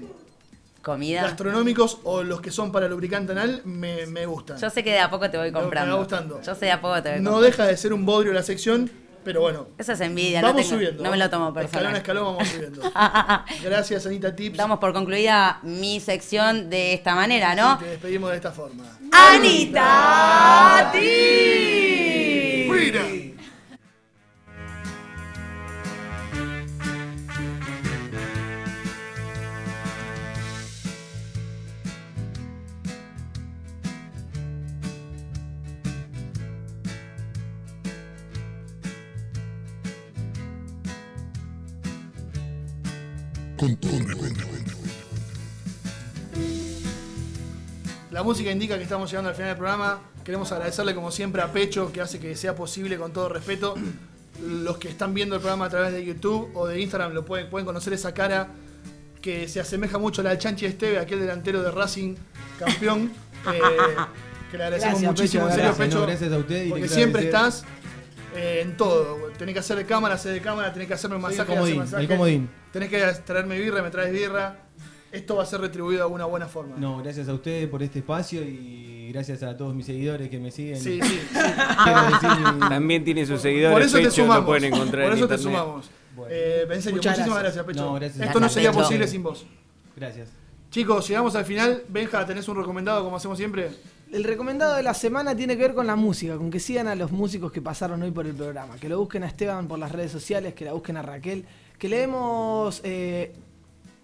Comida. gastronómicos o los que son para lubricante anal, me, me gustan. Yo sé que de a poco te voy comprando. Me va gustando. Yo sé de a poco te voy No comprando. deja de ser un bodrio la sección, pero bueno. Eso es envidia, Vamos no, tengo- subiendo. no me lo tomo Escalón a personal. escalón vamos subiendo. Gracias, Anita Tips. Damos por concluida mi sección de esta manera, ¿no? Te despedimos de esta forma. Anita Tips. Mira. La música indica que estamos llegando al final del programa. Queremos agradecerle como siempre a Pecho que hace que sea posible con todo respeto. Los que están viendo el programa a través de YouTube o de Instagram lo pueden, pueden conocer esa cara que se asemeja mucho a la del Chanchi Esteve, aquel delantero de Racing, campeón. eh, que le agradecemos Gracias, muchísimo, Pecho, en serio, gracias, Pecho. no, gracias a usted y porque siempre agradecer. estás eh, en todo. Tenés que hacer de cámara, hacer de cámara, tenés que hacerme el masaje, hacer comodín, masaje. el comodín. Tenés que traerme birra, me traes birra. Esto va a ser retribuido de una buena forma. No, gracias a ustedes por este espacio y gracias a todos mis seguidores que me siguen. Sí, sí, sí. Quiero decir- También tiene sus seguidores. Por eso te sumamos. Lo pueden encontrar Por en eso te sumamos. Eh, en serio, Muchas muchísimas gracias. gracias, Pecho. No, gracias. Esto no sería Pecho. posible sin vos. Gracias. Chicos, llegamos al final. Benja, ¿tenés un recomendado como hacemos siempre? El recomendado de la semana tiene que ver con la música, con que sigan a los músicos que pasaron hoy por el programa, que lo busquen a Esteban por las redes sociales, que la busquen a Raquel, que le demos eh,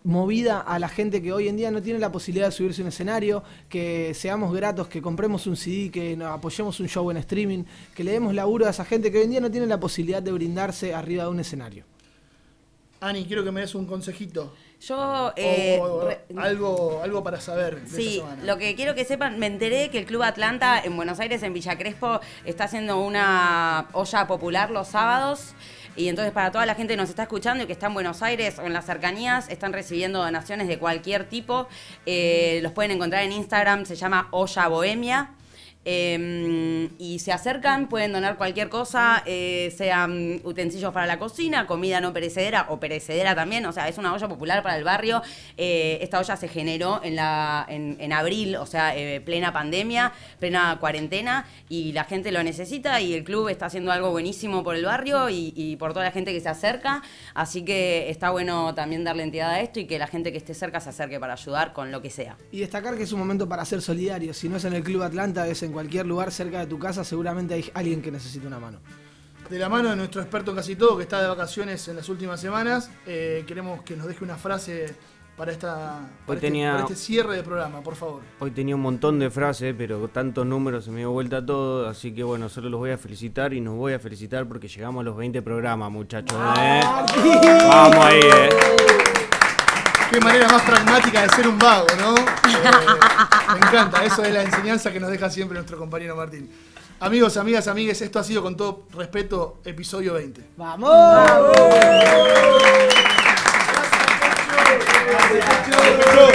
movida a la gente que hoy en día no tiene la posibilidad de subirse a un escenario, que seamos gratos, que compremos un CD, que apoyemos un show en streaming, que le demos laburo a esa gente que hoy en día no tiene la posibilidad de brindarse arriba de un escenario. Ani, quiero que me des un consejito. Yo. eh, O- o- re- algo, algo para saber de Sí, esta semana. lo que quiero que sepan, me enteré que el Club Atlanta en Buenos Aires, en Villa Crespo, está haciendo una olla popular los sábados. Y entonces para toda la gente que nos está escuchando y que está en Buenos Aires o en las cercanías, están recibiendo donaciones de cualquier tipo. Eh, los pueden encontrar en Instagram, se llama Olla Bohemia. Eh, y se acercan, pueden donar cualquier cosa, eh, sean utensilios para la cocina, comida no perecedera o perecedera también. O sea, es una olla popular para el barrio. Eh, esta olla se generó en, la, en abril, o sea, eh, plena pandemia, plena cuarentena, y la gente lo necesita y el club está haciendo algo buenísimo por el barrio y, y por toda la gente que se acerca. Así que está bueno también darle entidad a esto y que la gente que esté cerca se acerque para ayudar con lo que sea. Y destacar que es un momento para ser solidario. Si no es en el Club Atlanta, es en cualquier lugar cerca de tu casa, seguramente hay alguien que necesite una mano. De la mano de nuestro experto en casi todo, que está de vacaciones en las últimas semanas, eh, queremos que nos deje una frase para, esta, para, este, tenía- para este cierre de programa, por favor. Hoy tenía un montón de frases, pero tantos números se me dio vuelta todo, así que bueno, solo los voy a felicitar y nos voy a felicitar porque llegamos a los 20 programas, muchachos. ¿eh? Vamos ahí, ¿eh? Qué manera más pragmática de ser un vago, ¿no? Eh, me encanta, eso es la enseñanza que nos deja siempre nuestro compañero Martín. Amigos, amigas, amigues, esto ha sido con todo respeto episodio 20. ¡Vamos! Cuatro